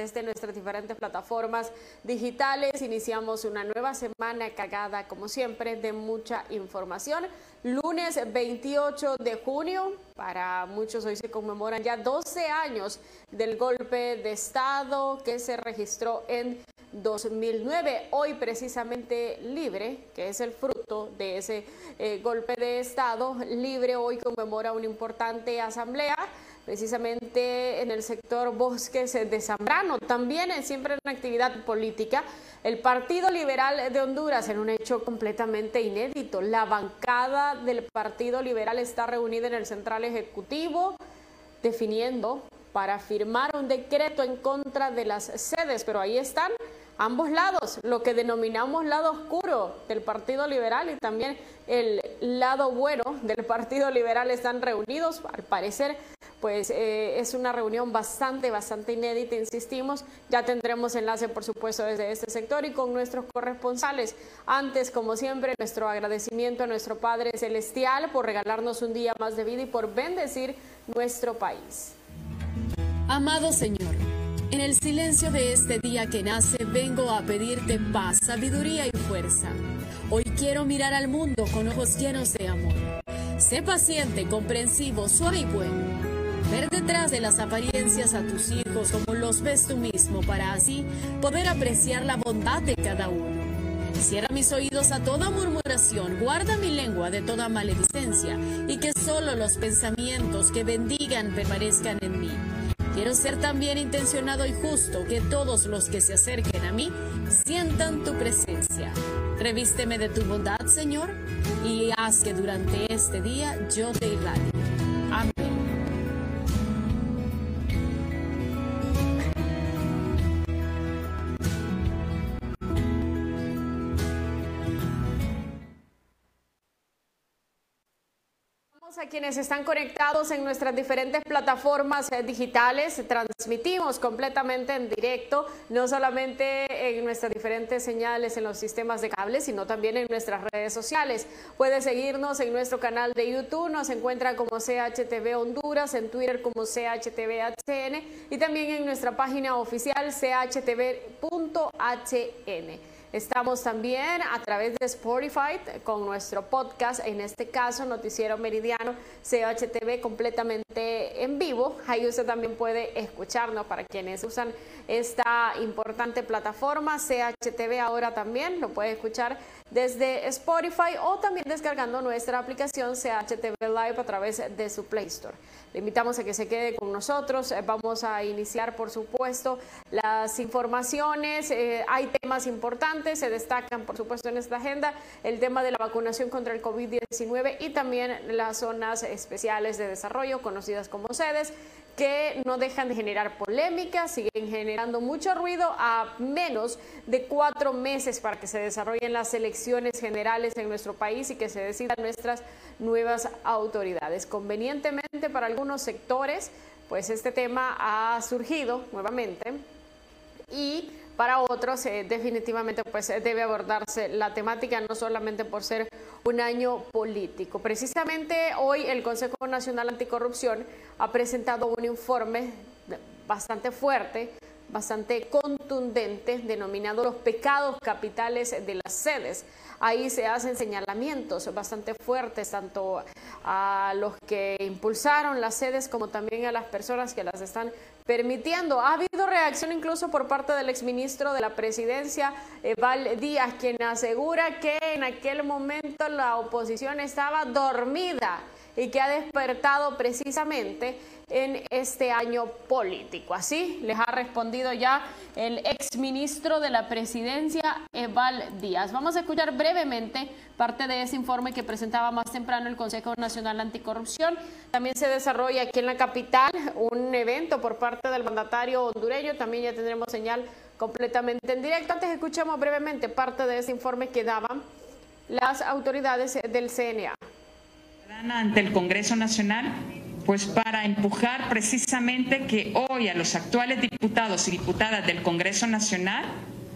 desde nuestras diferentes plataformas digitales. Iniciamos una nueva semana cargada, como siempre, de mucha información. Lunes 28 de junio, para muchos hoy se conmemoran ya 12 años del golpe de Estado que se registró en 2009. Hoy precisamente Libre, que es el fruto de ese eh, golpe de Estado, Libre hoy conmemora una importante asamblea precisamente en el sector bosques de Zambrano. También siempre en actividad política, el Partido Liberal de Honduras en un hecho completamente inédito. La bancada del Partido Liberal está reunida en el Central Ejecutivo definiendo para firmar un decreto en contra de las sedes, pero ahí están ambos lados, lo que denominamos lado oscuro del Partido Liberal y también el lado bueno del Partido Liberal están reunidos, al parecer pues eh, es una reunión bastante, bastante inédita, insistimos. Ya tendremos enlace, por supuesto, desde este sector y con nuestros corresponsales. Antes, como siempre, nuestro agradecimiento a nuestro Padre Celestial por regalarnos un día más de vida y por bendecir nuestro país. Amado Señor, en el silencio de este día que nace, vengo a pedirte paz, sabiduría y fuerza. Hoy quiero mirar al mundo con ojos llenos de amor. Sé paciente, comprensivo, suave y bueno ver detrás de las apariencias a tus hijos como los ves tú mismo para así poder apreciar la bondad de cada uno. Cierra mis oídos a toda murmuración, guarda mi lengua de toda maledicencia y que solo los pensamientos que bendigan permanezcan en mí. Quiero ser también intencionado y justo, que todos los que se acerquen a mí sientan tu presencia. Revísteme de tu bondad, Señor, y haz que durante este día yo te irradie. Amén. Quienes están conectados en nuestras diferentes plataformas eh, digitales. Transmitimos completamente en directo, no solamente en nuestras diferentes señales en los sistemas de cable, sino también en nuestras redes sociales. Puede seguirnos en nuestro canal de YouTube, nos encuentra como CHTV Honduras, en Twitter como CHTVHN y también en nuestra página oficial chtv.hn. Estamos también a través de Spotify con nuestro podcast, en este caso Noticiero Meridiano CHTV completamente en vivo. Ahí usted también puede escucharnos para quienes usan esta importante plataforma. CHTV ahora también lo puede escuchar desde Spotify o también descargando nuestra aplicación CHTV Live a través de su Play Store. Le invitamos a que se quede con nosotros. Eh, vamos a iniciar, por supuesto, las informaciones. Eh, hay temas importantes, se destacan, por supuesto, en esta agenda el tema de la vacunación contra el COVID-19 y también las zonas especiales de desarrollo, conocidas como sedes que no dejan de generar polémica, siguen generando mucho ruido a menos de cuatro meses para que se desarrollen las elecciones generales en nuestro país y que se decidan nuestras nuevas autoridades. Convenientemente para algunos sectores, pues este tema ha surgido nuevamente y para otros eh, definitivamente pues debe abordarse la temática no solamente por ser un año político. Precisamente hoy el Consejo Nacional Anticorrupción ha presentado un informe bastante fuerte, bastante contundente, denominado los pecados capitales de las sedes. Ahí se hacen señalamientos bastante fuertes tanto a los que impulsaron las sedes como también a las personas que las están permitiendo. Ha habido reacción incluso por parte del exministro de la presidencia, Val Díaz, quien asegura que en aquel momento la oposición estaba dormida y que ha despertado precisamente en este año político. Así les ha respondido ya el exministro de la presidencia, Eval Díaz. Vamos a escuchar brevemente parte de ese informe que presentaba más temprano el Consejo Nacional Anticorrupción. También se desarrolla aquí en la capital un evento por parte del mandatario hondureño. También ya tendremos señal completamente en directo. Antes escuchemos brevemente parte de ese informe que daban las autoridades del CNA. Ante el Congreso Nacional pues para empujar precisamente que hoy a los actuales diputados y diputadas del Congreso Nacional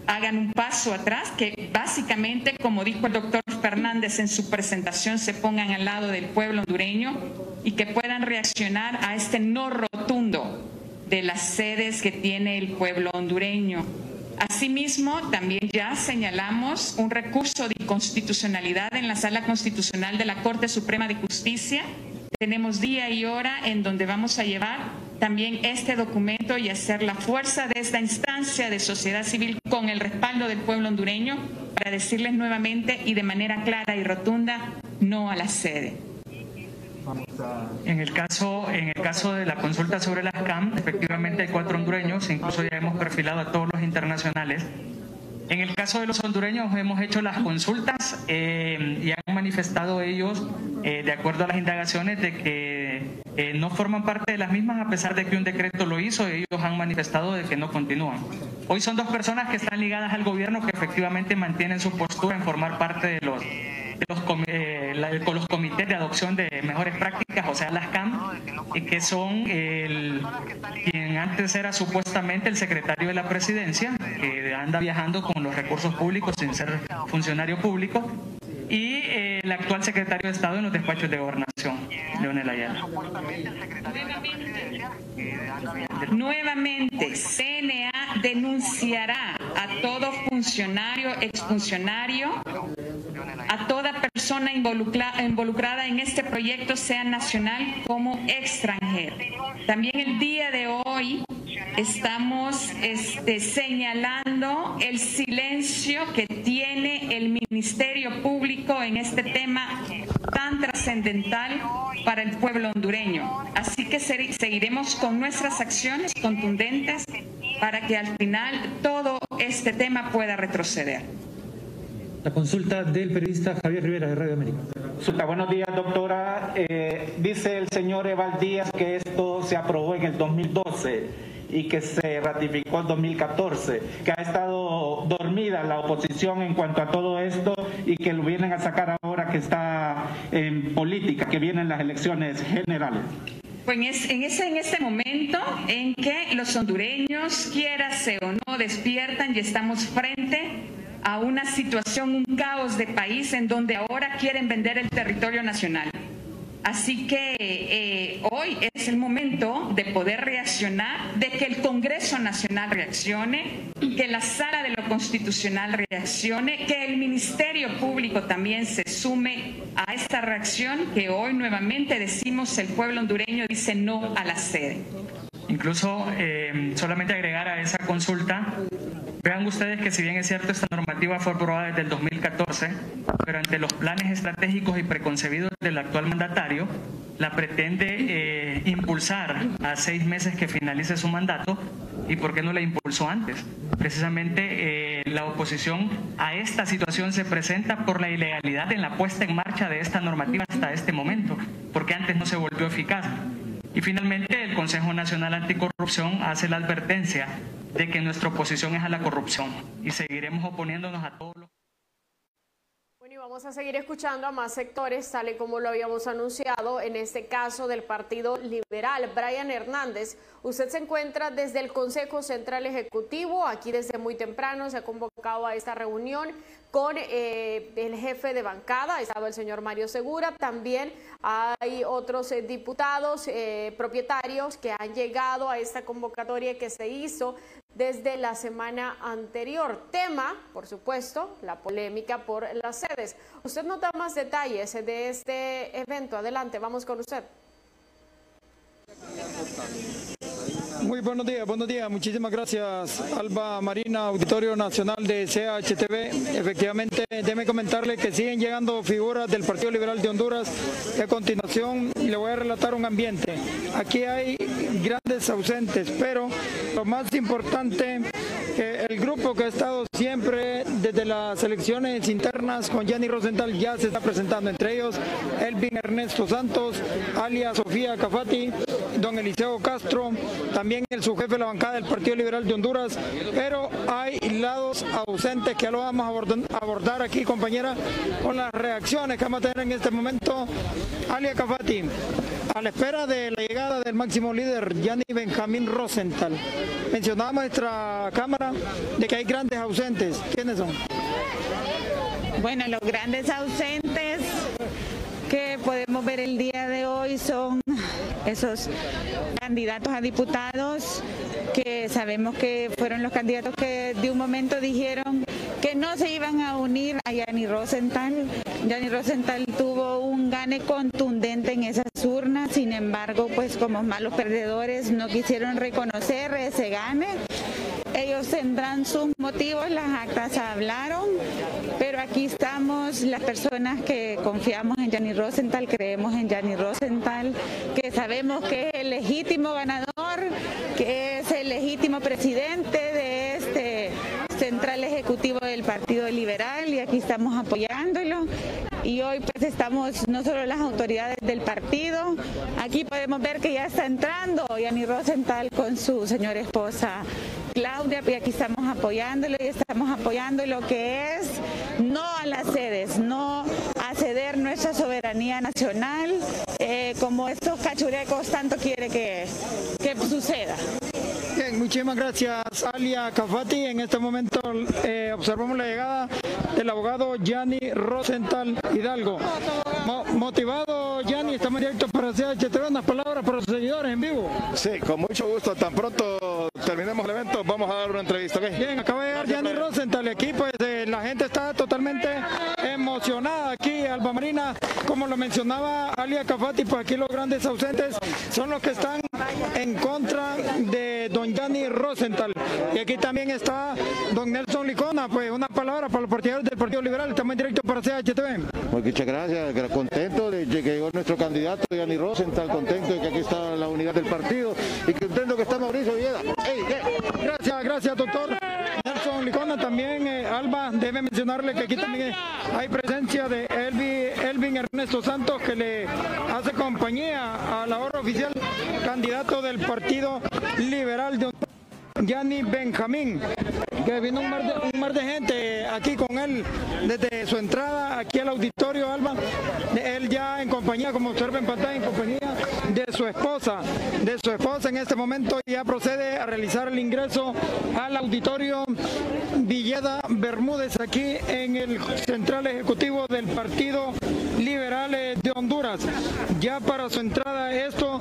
hagan un paso atrás, que básicamente, como dijo el doctor Fernández en su presentación, se pongan al lado del pueblo hondureño y que puedan reaccionar a este no rotundo de las sedes que tiene el pueblo hondureño. Asimismo, también ya señalamos un recurso de inconstitucionalidad en la Sala Constitucional de la Corte Suprema de Justicia. Tenemos día y hora en donde vamos a llevar también este documento y hacer la fuerza de esta instancia de sociedad civil con el respaldo del pueblo hondureño para decirles nuevamente y de manera clara y rotunda no a la sede. En el caso, en el caso de la consulta sobre las CAM, efectivamente hay cuatro hondureños, incluso ya hemos perfilado a todos los internacionales. En el caso de los hondureños hemos hecho las consultas eh, y han manifestado ellos, eh, de acuerdo a las indagaciones, de que eh, no forman parte de las mismas a pesar de que un decreto lo hizo, ellos han manifestado de que no continúan. Hoy son dos personas que están ligadas al gobierno que efectivamente mantienen su postura en formar parte de los los, eh, con los comités de adopción de mejores prácticas, o sea, las CAM, y que son el, quien antes era supuestamente el secretario de la presidencia, que anda viajando con los recursos públicos sin ser funcionario público, y eh, el actual secretario de Estado en los despachos de gobernación, Leonel Ayala. Nuevamente, CNA denunciará a todo funcionario, exfuncionario, a toda persona involucrada en este proyecto, sea nacional como extranjera. También el día de hoy estamos este, señalando el silencio que tiene el Ministerio Público en este tema tan trascendental para el pueblo hondureño. Así que seguiremos con nuestras acciones contundentes para que al final todo este tema pueda retroceder. La consulta del periodista Javier Rivera de Radio América. Buenos días, doctora. Eh, dice el señor Eval Díaz que esto se aprobó en el 2012 y que se ratificó en 2014, que ha estado dormida la oposición en cuanto a todo esto y que lo vienen a sacar ahora que está en política, que vienen las elecciones generales. Pues en, ese, en este momento en que los hondureños, quiera o no, despiertan y estamos frente a una situación, un caos de país en donde ahora quieren vender el territorio nacional. Así que eh, hoy es el momento de poder reaccionar, de que el Congreso Nacional reaccione, que la Sala de lo Constitucional reaccione, que el Ministerio Público también se sume a esta reacción que hoy nuevamente decimos el pueblo hondureño dice no a la sede. Incluso eh, solamente agregar a esa consulta Vean ustedes que si bien es cierto esta normativa fue aprobada desde el 2014, pero ante los planes estratégicos y preconcebidos del actual mandatario, la pretende eh, impulsar a seis meses que finalice su mandato y por qué no la impulsó antes. Precisamente eh, la oposición a esta situación se presenta por la ilegalidad en la puesta en marcha de esta normativa hasta este momento, porque antes no se volvió eficaz. Y finalmente el Consejo Nacional Anticorrupción hace la advertencia de que nuestra oposición es a la corrupción y seguiremos oponiéndonos a todos los... Bueno, y vamos a seguir escuchando a más sectores, tal y como lo habíamos anunciado, en este caso del Partido Liberal. Brian Hernández, usted se encuentra desde el Consejo Central Ejecutivo, aquí desde muy temprano se ha convocado a esta reunión con eh, el jefe de bancada, estaba el señor Mario Segura, también hay otros eh, diputados eh, propietarios que han llegado a esta convocatoria que se hizo desde la semana anterior. Tema, por supuesto, la polémica por las sedes. Usted nota más detalles de este evento. Adelante, vamos con usted. Muy buenos días, buenos días. Muchísimas gracias, Alba Marina, Auditorio Nacional de CHTV. Efectivamente, déme comentarle que siguen llegando figuras del Partido Liberal de Honduras. A continuación le voy a relatar un ambiente. Aquí hay grandes ausentes, pero lo más importante el grupo que ha estado siempre desde las elecciones internas con Jenny Rosenthal ya se está presentando, entre ellos Elvin Ernesto Santos, alias Sofía Cafati, don Eliseo Castro, también el subjefe de la bancada del Partido Liberal de Honduras, pero hay lados ausentes que lo vamos a abordar aquí, compañera, con las reacciones que vamos a tener en este momento. Alia Cafati, a la espera de la llegada del máximo líder, Yanni Benjamín Rosenthal. Mencionaba nuestra Cámara de que hay grandes ausentes. ¿Quiénes son? Bueno, los grandes ausentes que podemos ver el día de hoy son esos candidatos a diputados que sabemos que fueron los candidatos que de un momento dijeron que no se iban a unir a Yanni Rosenthal. Yanni Rosenthal tuvo un gane contundente en esas urnas, sin embargo, pues como malos perdedores no quisieron reconocer ese gane. Ellos tendrán sus motivos, las actas hablaron, pero aquí estamos las personas que confiamos en Yanni Rosenthal, creemos en Yanni Rosenthal, que sabemos que es el legítimo ganador, que es el legítimo presidente de este central ejecutivo del Partido Liberal y aquí estamos apoyándolo. Y hoy pues estamos no solo las autoridades del partido, aquí podemos ver que ya está entrando Yanni Rosenthal con su señora esposa Claudia aquí estamos apoyándolo y estamos apoyando lo que es no a las sedes, no a ceder nuestra soberanía nacional eh, como estos cachurecos tanto quiere que, que suceda. Bien, muchísimas gracias Alia Cafati. En este momento eh, observamos la llegada del abogado Gianni Rosenthal Hidalgo. Motivado, Gianni, estamos directos para CHTV. Unas palabras para los seguidores en vivo. Sí, con mucho gusto. Tan pronto terminemos el evento, vamos a dar una entrevista. Bien, acaba de llegar Gianni Rosenthal aquí, pues eh, la gente está totalmente emocionada aquí, Alba Marina. Como lo mencionaba Alia Cafati, pues aquí los grandes ausentes son los que están en contra de don Gianni Rosenthal. Y aquí también está don Nelson Licona, pues una palabra para los partidarios del Partido Liberal, estamos en directo para CHTV. Pues muchas gracias, contento de que llegó nuestro candidato Gianni Rosenthal, contento de que aquí está la unidad del partido y contento que está Mauricio Villeda. Gracias, gracias doctor. Nelson Licona también, eh, Alba, debe mencionarle que aquí también hay presencia de Elvin Ernesto Santos que le hace compañía a la hora oficial, candidato del Partido Liberal de Gianni Benjamín, que vino un mar, de, un mar, de, gente aquí con él desde su entrada aquí al auditorio Alba. Él ya en compañía, como observa en pantalla, en compañía su esposa. De su esposa en este momento ya procede a realizar el ingreso al auditorio Villeda Bermúdez aquí en el Central Ejecutivo del Partido Liberal de Honduras. Ya para su entrada esto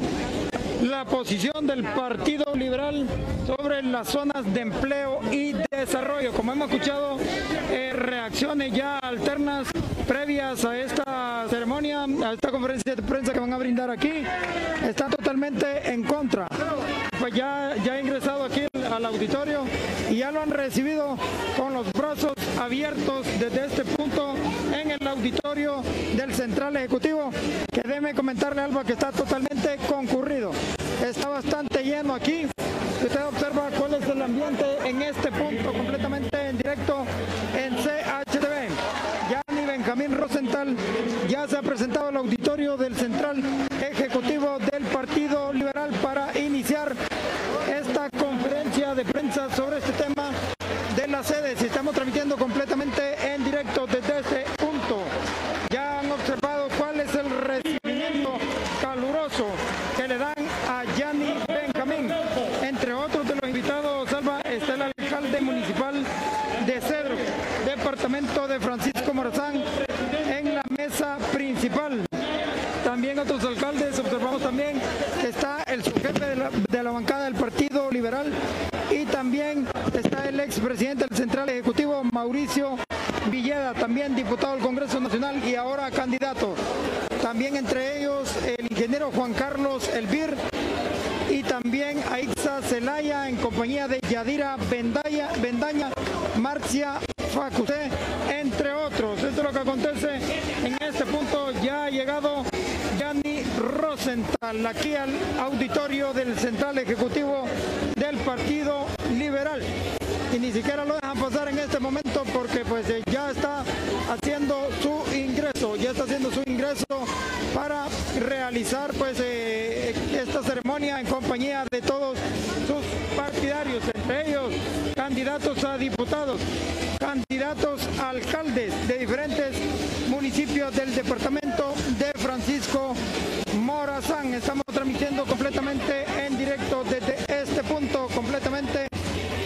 la posición del Partido Liberal sobre las zonas de empleo y desarrollo. Como hemos escuchado, eh, reacciones ya alternas previas a esta ceremonia, a esta conferencia de prensa que van a brindar aquí, están totalmente en contra. Pues ya, ya ha ingresado aquí al auditorio y ya lo han recibido con los brazos abiertos desde este punto en el auditorio del Central Ejecutivo, que debe comentarle algo que está totalmente concurrido. Está bastante lleno aquí. Usted observa cuál es el ambiente en este punto, completamente en directo en CHTV. Yanni Benjamín Rosenthal ya se ha presentado al auditorio del Central Ejecutivo del Partido Liberal para iniciar de prensa sobre este tema de las sedes. Estamos transmitiendo completamente en directo desde este punto. Ya han observado cuál es el recibimiento caluroso que le dan a Yanni Benjamín. Entre otros de los invitados, Salva, está el alcalde municipal de Cedro, departamento de Francisco Morazán, en la mesa principal. También otros alcaldes, observamos también está el subjefe de la, bancada del Partido Liberal y también está el expresidente del Central Ejecutivo, Mauricio Villeda, también diputado del Congreso Nacional y ahora candidato. También entre ellos el ingeniero Juan Carlos Elvir y también Aixa Celaya en compañía de Yadira Bendaña, Bendaña Marcia Facusé, entre otros. Esto es lo que acontece en este punto. Ya ha llegado Yanni Rosenthal aquí al auditorio del Central Ejecutivo del Partido Liberal. Y ni siquiera lo dejan pasar en este momento porque pues eh, ya está haciendo su ingreso, ya está haciendo su ingreso para realizar pues eh, esta ceremonia en compañía de todos sus partidarios, entre ellos candidatos a diputados, candidatos a alcaldes de diferentes municipios del departamento de Francisco Morazán. Estamos transmitiendo completamente en directo desde este punto, completamente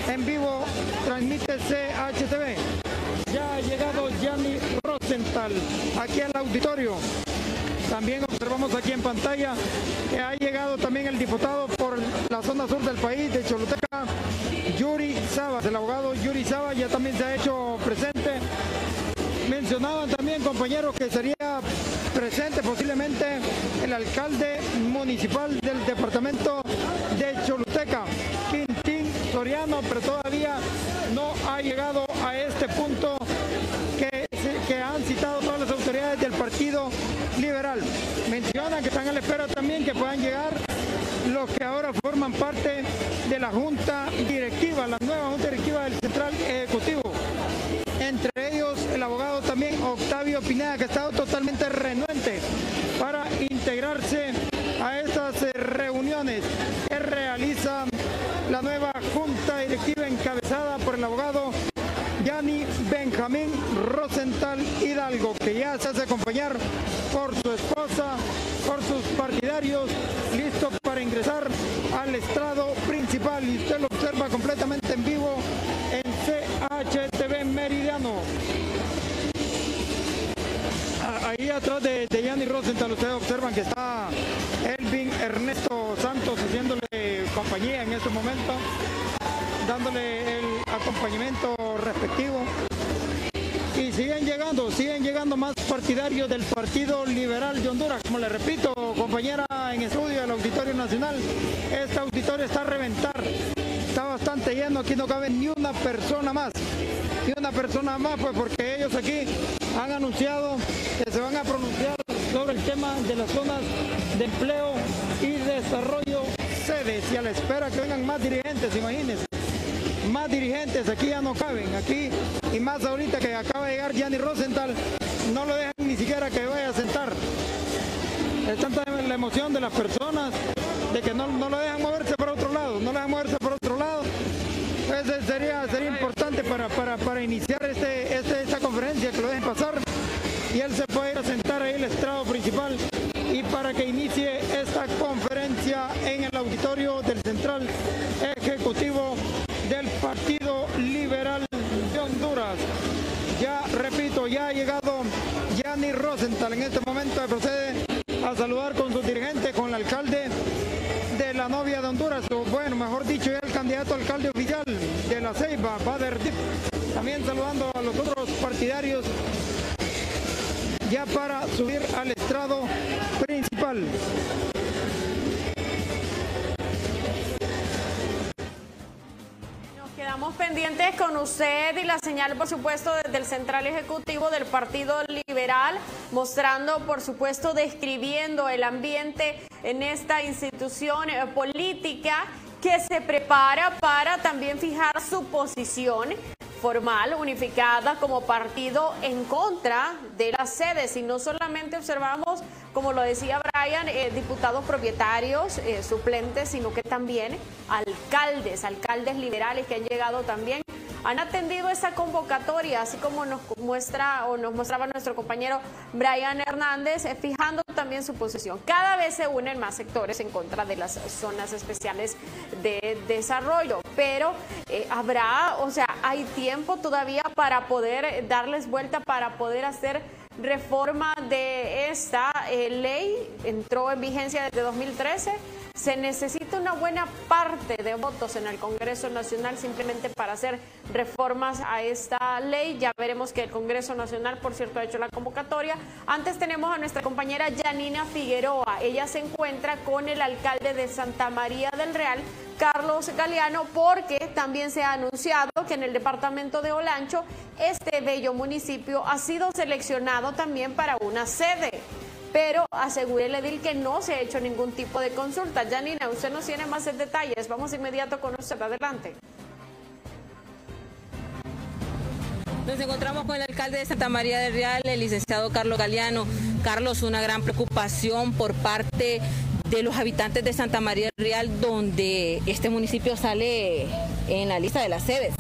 en vivo, transmite CHTV. Ya ha llegado Gianni Rosenthal aquí al auditorio. También observamos aquí en pantalla que ha llegado también el diputado por la zona sur del país de Choluteca, Yuri Sabas. El abogado Yuri Sabas ya también se ha hecho presente. Mencionaban también compañeros que sería presente posiblemente el alcalde municipal del departamento Pero todavía no ha llegado a este punto que, que han citado todas las autoridades del Partido Liberal. Mencionan que están a la espera también que puedan llegar los que ahora forman parte de la Junta Directiva, la nueva Junta Directiva del Central Ejecutivo. Entre ellos el abogado también Octavio Pineda, que ha estado totalmente renuente para integrarse a estas eh, reuniones que realiza la nueva Junta Directiva encabezada por el abogado Yani Benjamín Rosenthal Hidalgo, que ya se hace acompañar por su esposa, por sus partidarios, listo para ingresar al estrado principal. Y usted lo observa completamente en vivo en CHTV Meridiano. Ahí atrás de, de Yanni Rosenthal ustedes observan que está Elvin Ernesto Santos haciéndole compañía en este momento, dándole el acompañamiento respectivo. Y siguen llegando, siguen llegando más partidarios del Partido Liberal de Honduras. Como le repito, compañera en estudio del Auditorio Nacional, este auditorio está a reventar. Está bastante lleno, aquí no cabe ni una persona más. Ni una persona más, pues porque ellos aquí han anunciado que se van a pronunciar sobre el tema de las zonas de empleo y desarrollo sedes y a la espera que vengan más dirigentes, imagínense. Más dirigentes, aquí ya no caben, aquí y más ahorita que acaba de llegar Gianni Rosenthal, no lo dejan ni siquiera que vaya a sentar. Es tanta la emoción de las personas de que no, no lo dejan moverse por otro lado, no lo dejan moverse por otro lado. Pues sería, sería importante para, para, para iniciar este, este, conferencia que lo dejen pasar y él se puede ir a sentar ahí el estrado principal y para que inicie esta conferencia en el auditorio del Central Ejecutivo del Partido Liberal de Honduras. Ya repito, ya ha llegado Gianni Rosenthal. En este momento procede a saludar con su dirigente, con el alcalde de la novia de Honduras, o bueno, mejor dicho, el candidato alcalde oficial de la Ceiba, Bader Dip. También saludando a los otros partidarios ya para subir al estrado principal. Nos quedamos pendientes con usted y la señal, por supuesto, desde el Central Ejecutivo del Partido Liberal, mostrando, por supuesto, describiendo el ambiente en esta institución eh, política que se prepara para también fijar su posición formal, unificada como partido en contra de las sedes. Y no solamente observamos, como lo decía Brian, eh, diputados propietarios, eh, suplentes, sino que también alcaldes, alcaldes liberales que han llegado también han atendido esa convocatoria, así como nos muestra o nos mostraba nuestro compañero Brian Hernández, eh, fijando también su posición. Cada vez se unen más sectores en contra de las zonas especiales de desarrollo, pero eh, habrá, o sea, hay tiempo todavía para poder darles vuelta, para poder hacer reforma de esta eh, ley. Entró en vigencia desde 2013 se necesita una buena parte de votos en el Congreso Nacional simplemente para hacer reformas a esta ley. Ya veremos que el Congreso Nacional, por cierto, ha hecho la convocatoria. Antes tenemos a nuestra compañera Janina Figueroa. Ella se encuentra con el alcalde de Santa María del Real, Carlos Galeano, porque también se ha anunciado que en el departamento de Olancho este bello municipio ha sido seleccionado también para una sede pero asegure el edil que no se ha hecho ningún tipo de consulta. Janina, usted nos tiene más detalles. Vamos inmediato con usted. Adelante. Nos encontramos con el alcalde de Santa María del Real, el licenciado Carlos Galeano. Carlos, una gran preocupación por parte de los habitantes de Santa María del Real, donde este municipio sale en la lista de las sedes.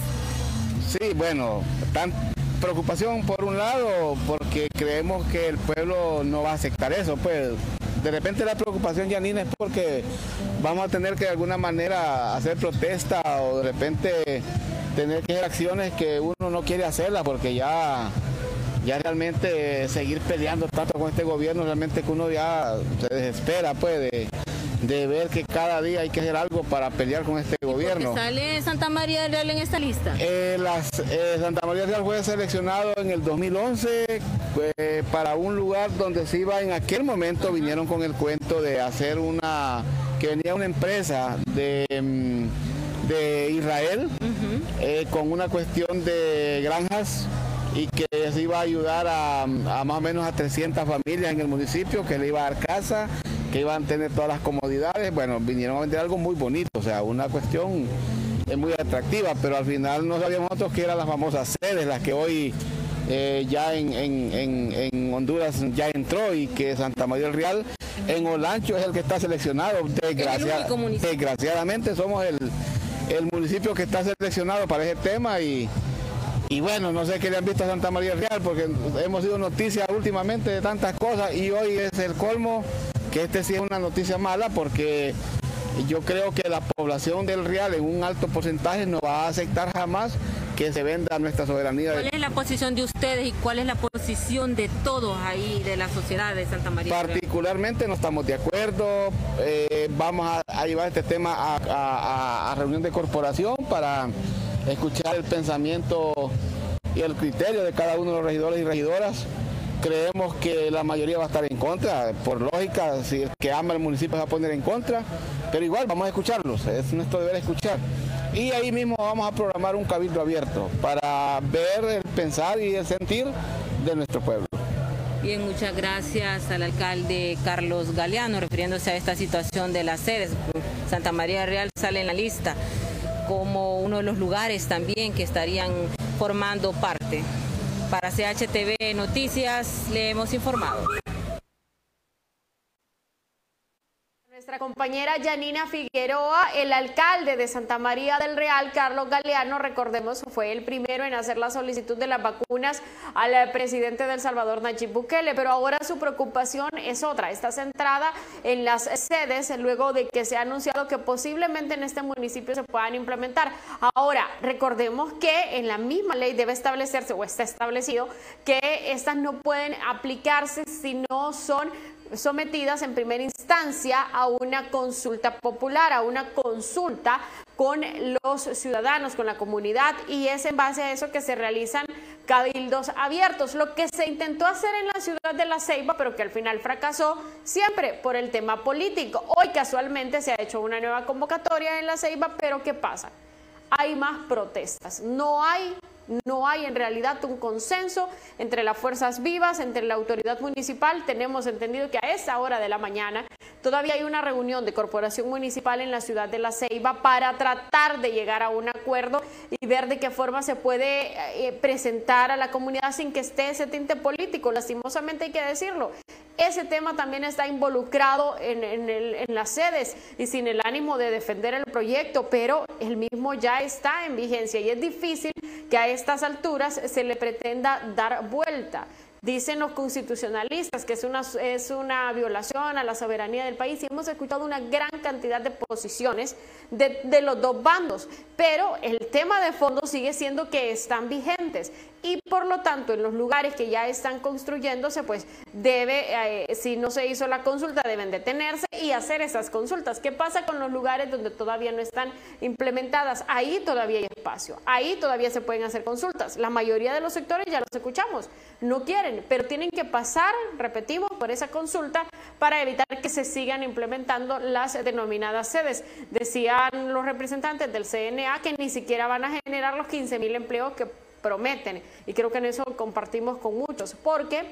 Sí, bueno, tan, preocupación por un lado, porque creemos que el pueblo no va a aceptar eso, pues de repente la preocupación, Janina, es porque vamos a tener que de alguna manera hacer protesta o de repente tener que hacer acciones que uno no quiere hacerlas porque ya, ya realmente seguir peleando tanto con este gobierno, realmente que uno ya se desespera pues de, ver que cada día hay que hacer algo para pelear con este gobierno. ¿Sale Santa María del Real en esta lista? Eh, eh, Santa María del Real fue seleccionado en el 2011 eh, para un lugar donde se iba en aquel momento, vinieron con el cuento de hacer una, que venía una empresa de... Mm, de Israel con una cuestión de granjas y que se iba a ayudar a, más o menos a 300 familias en el municipio, que le iba a dar casa, que iban a tener todas las comodidades. Bueno, vinieron a vender algo muy bonito, o sea, una cuestión muy atractiva, pero al final no sabíamos nosotros que eran las famosas sedes, las que hoy eh, ya en, Honduras ya entró y que Santa María del Real en Olancho es el que está seleccionado. desgraciadamente somos el, el municipio que está seleccionado para ese tema y y bueno, no sé qué le han visto a Santa María Real, porque hemos sido noticias últimamente de tantas cosas y hoy es el colmo que este sí es una noticia mala porque yo creo que la población del Real en un alto porcentaje no va a aceptar jamás que se venda nuestra soberanía. ¿Cuál es la posición de ustedes y cuál es la posición de todos ahí, de la sociedad de Santa María? Particularmente no estamos de acuerdo, eh, vamos a, llevar este tema a reunión de corporación para escuchar el pensamiento y el criterio de cada uno de los regidores y regidoras. Creemos que la mayoría va a estar en contra, por lógica, si el que ama el municipio va a poner en contra, pero igual vamos a escucharlos, es nuestro deber escuchar. Y ahí mismo vamos a programar un cabildo abierto para ver el pensar y el sentir de nuestro pueblo. Bien, muchas gracias al alcalde Carlos Galeano refiriéndose a esta situación de las sedes. Santa María Real sale en la lista como uno de los lugares también que estarían formando parte. Para CHTV Noticias le hemos informado. Nuestra compañera Janina Figueroa, el alcalde de Santa María del Real, Carlos Galeano, recordemos, fue el primero en hacer la solicitud de las vacunas al presidente del Salvador, Nayib Bukele, pero ahora su preocupación es otra, está centrada en las sedes luego de que se ha anunciado que posiblemente en este municipio se puedan implementar. Ahora, recordemos que en la misma ley debe establecerse o está establecido que estas no pueden aplicarse si no son sometidas en primera instancia a una consulta popular, a una consulta con los ciudadanos, con la comunidad, y es en base a eso que se realizan cabildos abiertos, lo que se intentó hacer en la ciudad de La Ceiba, pero que al final fracasó siempre por el tema político. Hoy casualmente se ha hecho una nueva convocatoria en La Ceiba, pero ¿qué pasa? Hay más protestas, no hay no hay en realidad un consenso entre las fuerzas vivas, entre la autoridad municipal. Tenemos entendido que a esa hora de la mañana todavía hay una reunión de corporación municipal en la ciudad de La Ceiba para tratar de llegar a un acuerdo y ver de qué forma se puede eh, presentar a la comunidad sin que esté ese tinte político. Lastimosamente hay que decirlo. Ese tema también está involucrado en, las sedes y sin el ánimo de defender el proyecto, pero el mismo ya está en vigencia y es difícil que a estas alturas se le pretenda dar vuelta. Dicen los constitucionalistas que es una, violación a la soberanía del país y hemos escuchado una gran cantidad de posiciones de los dos bandos, pero el tema de fondo sigue siendo que están vigentes y por lo tanto en los lugares que ya están construyéndose, pues debe, eh, si no se hizo la consulta, deben detenerse y hacer esas consultas. ¿Qué pasa con los lugares donde todavía no están implementadas? Ahí todavía hay espacio, ahí todavía se pueden hacer consultas. La mayoría de los sectores ya los escuchamos, no quieren, pero tienen que pasar, repetimos, por esa consulta para evitar que se sigan implementando las denominadas sedes. Decían los representantes del CNA que ni siquiera van a generar los 15 mil empleos que prometen. Y creo que en eso compartimos con muchos, porque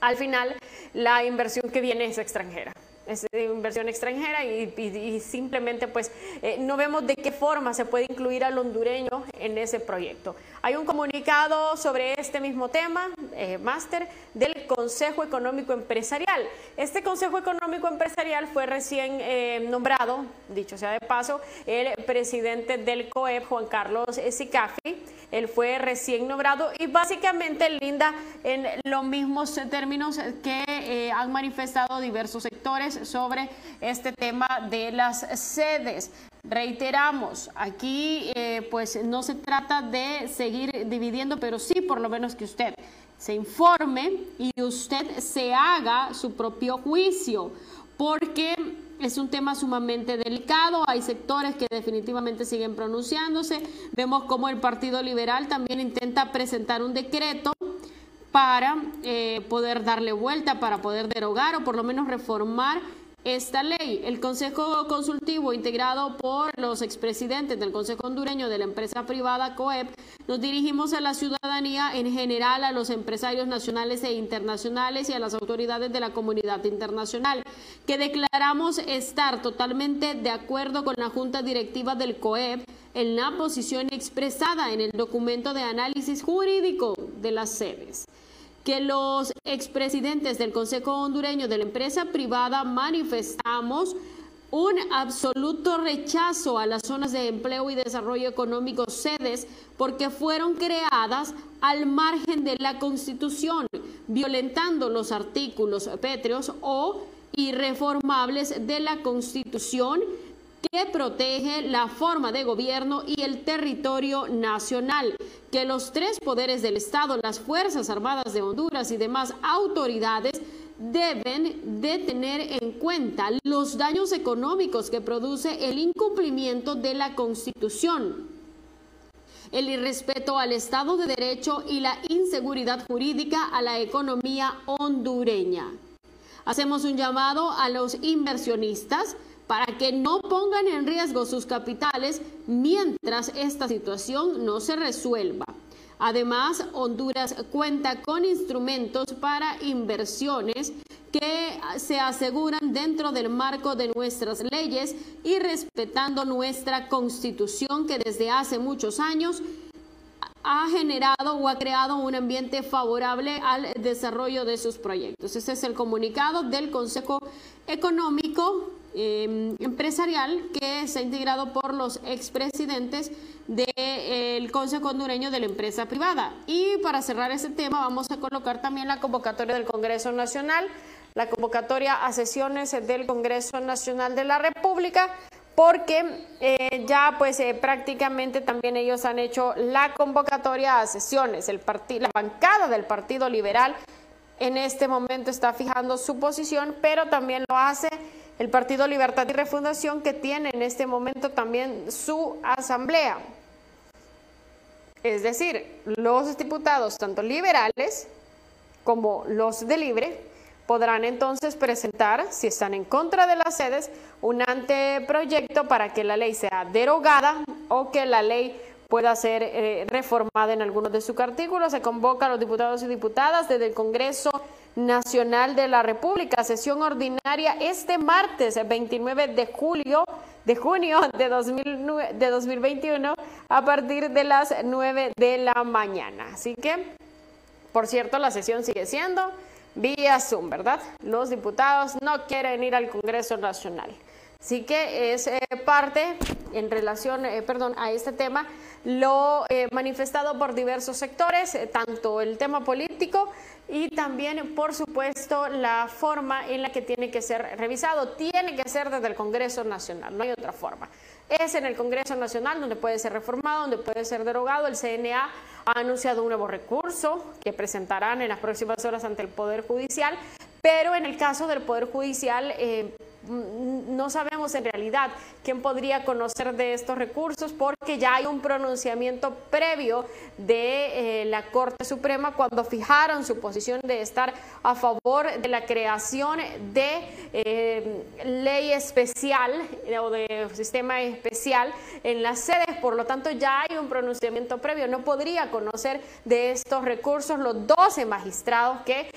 al final la inversión que viene es extranjera es inversión extranjera y, simplemente pues eh, no vemos de qué forma se puede incluir al hondureño en ese proyecto. Hay un comunicado sobre este mismo tema, eh, máster, del Consejo Económico Empresarial. Este Consejo Económico Empresarial fue recién eh, nombrado, dicho sea de paso, el presidente del COEP, Juan Carlos Sicafi. Él fue recién nombrado y básicamente linda en los mismos términos que eh, han manifestado diversos sectores sobre este tema de las sedes. Reiteramos, aquí eh, pues no se trata de seguir dividiendo, pero sí por lo menos que usted se informe y usted se haga su propio juicio, porque es un tema sumamente delicado, hay sectores que definitivamente siguen pronunciándose, vemos como el Partido Liberal también intenta presentar un decreto para eh, poder darle vuelta, para poder derogar o por lo menos reformar esta ley. El Consejo Consultivo, integrado por los expresidentes del Consejo Hondureño de la empresa privada COEP, nos dirigimos a la ciudadanía en general, a los empresarios nacionales e internacionales y a las autoridades de la comunidad internacional, que declaramos estar totalmente de acuerdo con la Junta Directiva del COEP en la posición expresada en el documento de análisis jurídico de las sedes que los expresidentes del Consejo Hondureño de la empresa privada manifestamos un absoluto rechazo a las zonas de empleo y desarrollo económico sedes porque fueron creadas al margen de la Constitución, violentando los artículos pétreos o irreformables de la Constitución que protege la forma de gobierno y el territorio nacional, que los tres poderes del Estado, las Fuerzas Armadas de Honduras y demás autoridades deben de tener en cuenta los daños económicos que produce el incumplimiento de la Constitución, el irrespeto al Estado de Derecho y la inseguridad jurídica a la economía hondureña. Hacemos un llamado a los inversionistas para que no pongan en riesgo sus capitales mientras esta situación no se resuelva. Además, Honduras cuenta con instrumentos para inversiones que se aseguran dentro del marco de nuestras leyes y respetando nuestra constitución que desde hace muchos años ha generado o ha creado un ambiente favorable al desarrollo de sus proyectos. Ese es el comunicado del Consejo Económico Em, empresarial que ha integrado por los expresidentes del Consejo Hondureño de la Empresa Privada. Y para cerrar ese tema vamos a colocar también la convocatoria del Congreso Nacional, la convocatoria a sesiones del Congreso Nacional de la República, porque eh, ya pues eh, prácticamente también ellos han hecho la convocatoria a sesiones. El la bancada del Partido Liberal en este momento está fijando su posición, pero también lo hace el Partido Libertad y Refundación que tiene en este momento también su asamblea. Es decir, los diputados, tanto liberales como los de libre, podrán entonces presentar, si están en contra de las sedes, un anteproyecto para que la ley sea derogada o que la ley pueda ser eh, reformada en algunos de sus artículos. Se convoca a los diputados y diputadas desde el Congreso Nacional de la República, sesión ordinaria este martes 29 de julio de junio de, 2009, de 2021 a partir de las 9 de la mañana. Así que, por cierto, la sesión sigue siendo vía Zoom, ¿verdad? Los diputados no quieren ir al Congreso Nacional. Así que es eh, parte en relación, eh, perdón, a este tema, lo eh, manifestado por diversos sectores, tanto el tema político y también, por supuesto, la forma en la que tiene que ser revisado. Tiene que ser desde el Congreso Nacional, no hay otra forma. Es en el Congreso Nacional donde puede ser reformado, donde puede ser derogado. El CNA ha anunciado un nuevo recurso que presentarán en las próximas horas ante el Poder Judicial, pero en el caso del Poder Judicial... Mm, no sabemos en realidad quién podría conocer de estos recursos porque ya hay un pronunciamiento previo de eh, la Corte Suprema cuando fijaron su posición de estar a favor de la creación de eh, ley especial eh, o de sistema especial en las sedes. Por lo tanto, ya hay un pronunciamiento previo. No podría conocer de estos recursos los 12 magistrados que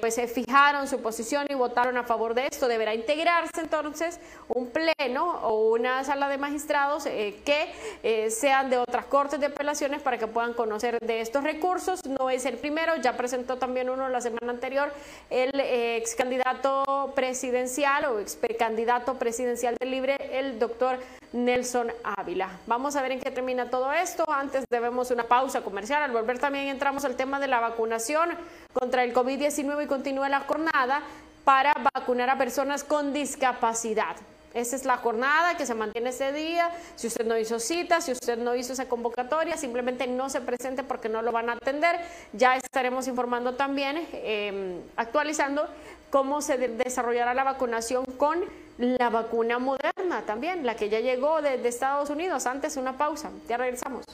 pues se fijaron su posición y votaron a favor de esto. Deberá integrar entonces un pleno o una sala de magistrados eh, que eh, sean de otras cortes de apelaciones para que puedan conocer de estos recursos. No es el primero, ya presentó también uno la semana anterior el eh, ex candidato presidencial o ex candidato presidencial del Libre, el doctor Nelson Ávila. Vamos a ver en qué termina todo esto. Antes debemos una pausa comercial. Al volver también entramos al tema de la vacunación contra el COVID-19 y continúa la jornada para vacunar a personas con discapacidad. Esa es la jornada que se mantiene ese día. Si usted no hizo cita, si usted no hizo esa convocatoria, simplemente no se presente porque no lo van a atender. Ya estaremos informando también, em, actualizando cómo se desarrollará la vacunación con la vacuna moderna también, la que ya llegó de, de Estados Unidos. Antes una pausa. Ya regresamos.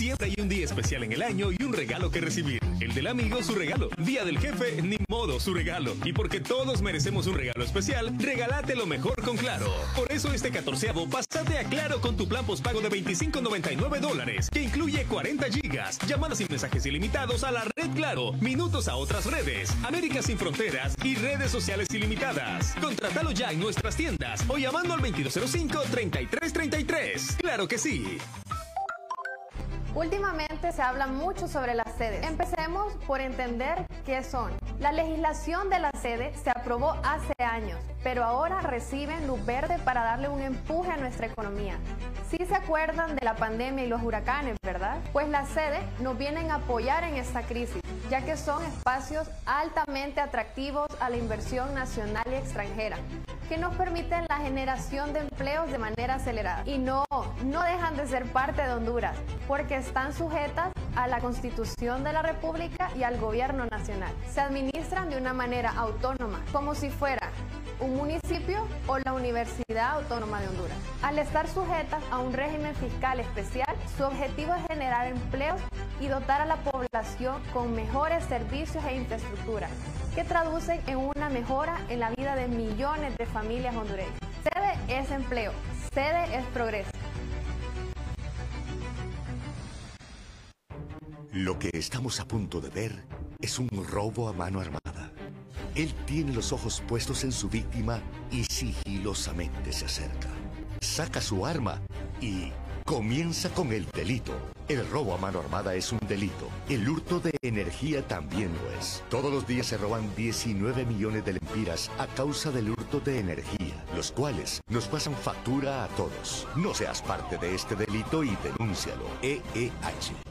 Siempre hay un día especial en el año y un regalo que recibir. El del amigo, su regalo. Día del jefe, ni modo, su regalo. Y porque todos merecemos un regalo especial, regálate lo mejor con Claro. Por eso este catorceavo, pásate a Claro con tu plan postpago de 25.99 dólares, que incluye 40 gigas, llamadas y mensajes ilimitados a la red Claro, minutos a otras redes, América sin fronteras y redes sociales ilimitadas. Contratalo ya en nuestras tiendas o llamando al 2205-3333. Claro que sí. Últimamente se habla mucho sobre las sedes. Empecemos por entender qué son. La legislación de la sede se aprobó hace años, pero ahora reciben luz verde para darle un empuje a nuestra economía. Sí se acuerdan de la pandemia y los huracanes, ¿verdad? Pues las sedes nos vienen a apoyar en esta crisis, ya que son espacios altamente atractivos a la inversión nacional y extranjera que nos permiten la generación de empleos de manera acelerada. Y no, no dejan de ser parte de Honduras, porque están sujetas a la Constitución de la República y al Gobierno Nacional. Se administran de una manera autónoma, como si fuera un municipio o la Universidad Autónoma de Honduras. Al estar sujetas a un régimen fiscal especial, su objetivo es generar empleos y dotar a la población con mejores servicios e infraestructuras que traducen en una mejora en la vida de millones de familias hondureñas. Sede es empleo, sede es progreso. Lo que estamos a punto de ver es un robo a mano armada. Él tiene los ojos puestos en su víctima y sigilosamente se acerca. Saca su arma y Comienza con el delito. El robo a mano armada es un delito. El hurto de energía también lo es. Todos los días se roban 19 millones de lempiras a causa del hurto de energía, los cuales nos pasan factura a todos. No seas parte de este delito y denúncialo. EEH.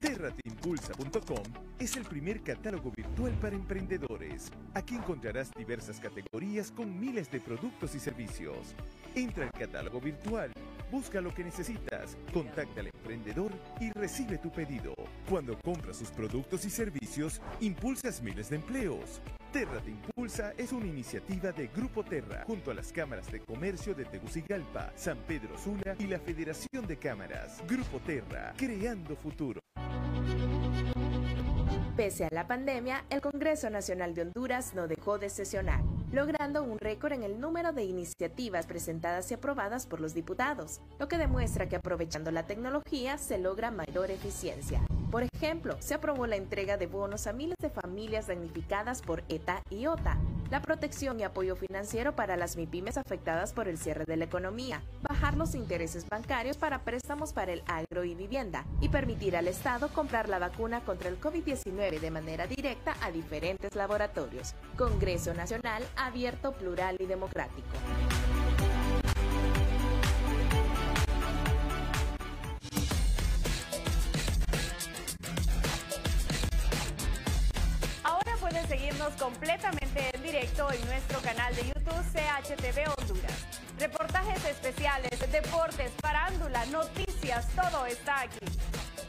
Terratimpulsa.com es el primer catálogo virtual para emprendedores. Aquí encontrarás diversas categorías con miles de productos y servicios. Entra al catálogo virtual, busca lo que necesitas, contacta al emprendedor y recibe tu pedido. Cuando compras sus productos y servicios, impulsas miles de empleos. Terra te Impulsa es una iniciativa de Grupo Terra, junto a las cámaras de comercio de Tegucigalpa, San Pedro Sula y la Federación de Cámaras. Grupo Terra, creando futuro. Pese a la pandemia, el Congreso Nacional de Honduras no dejó de sesionar, logrando un récord en el número de iniciativas presentadas y aprobadas por los diputados, lo que demuestra que aprovechando la tecnología se logra mayor eficiencia. Por ejemplo, se aprobó la entrega de bonos a miles de familias damnificadas por ETA y OTA, la protección y apoyo financiero para las MIPIMES afectadas por el cierre de la economía, bajar los intereses bancarios para préstamos para el agro y vivienda y permitir al Estado comprar la vacuna contra el COVID-19 de manera directa a diferentes laboratorios. Congreso Nacional abierto, plural y democrático. seguirnos completamente en directo en nuestro canal de YouTube CHTV Honduras. Reportajes especiales, deportes, parándula, noticias, todo está aquí.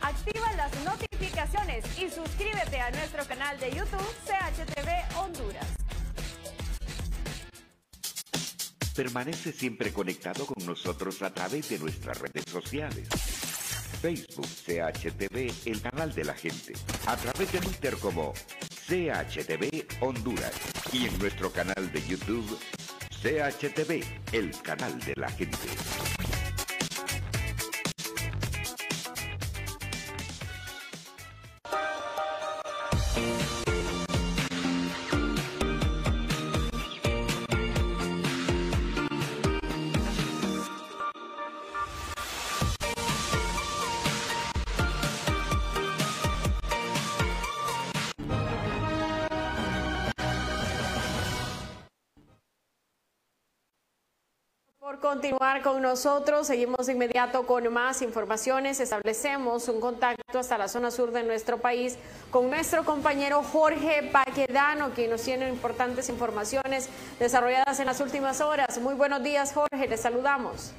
Activa las notificaciones y suscríbete a nuestro canal de YouTube CHTV Honduras. Permanece siempre conectado con nosotros a través de nuestras redes sociales. Facebook CHTV, el canal de la gente. A través de Twitter como CHTV Honduras y en nuestro canal de YouTube CHTV, el canal de la gente. Continuar con nosotros. Seguimos de inmediato con más informaciones. Establecemos un contacto hasta la zona sur de nuestro país con nuestro compañero Jorge Paquedano, quien nos tiene importantes informaciones desarrolladas en las últimas horas. Muy buenos días, Jorge. Le saludamos.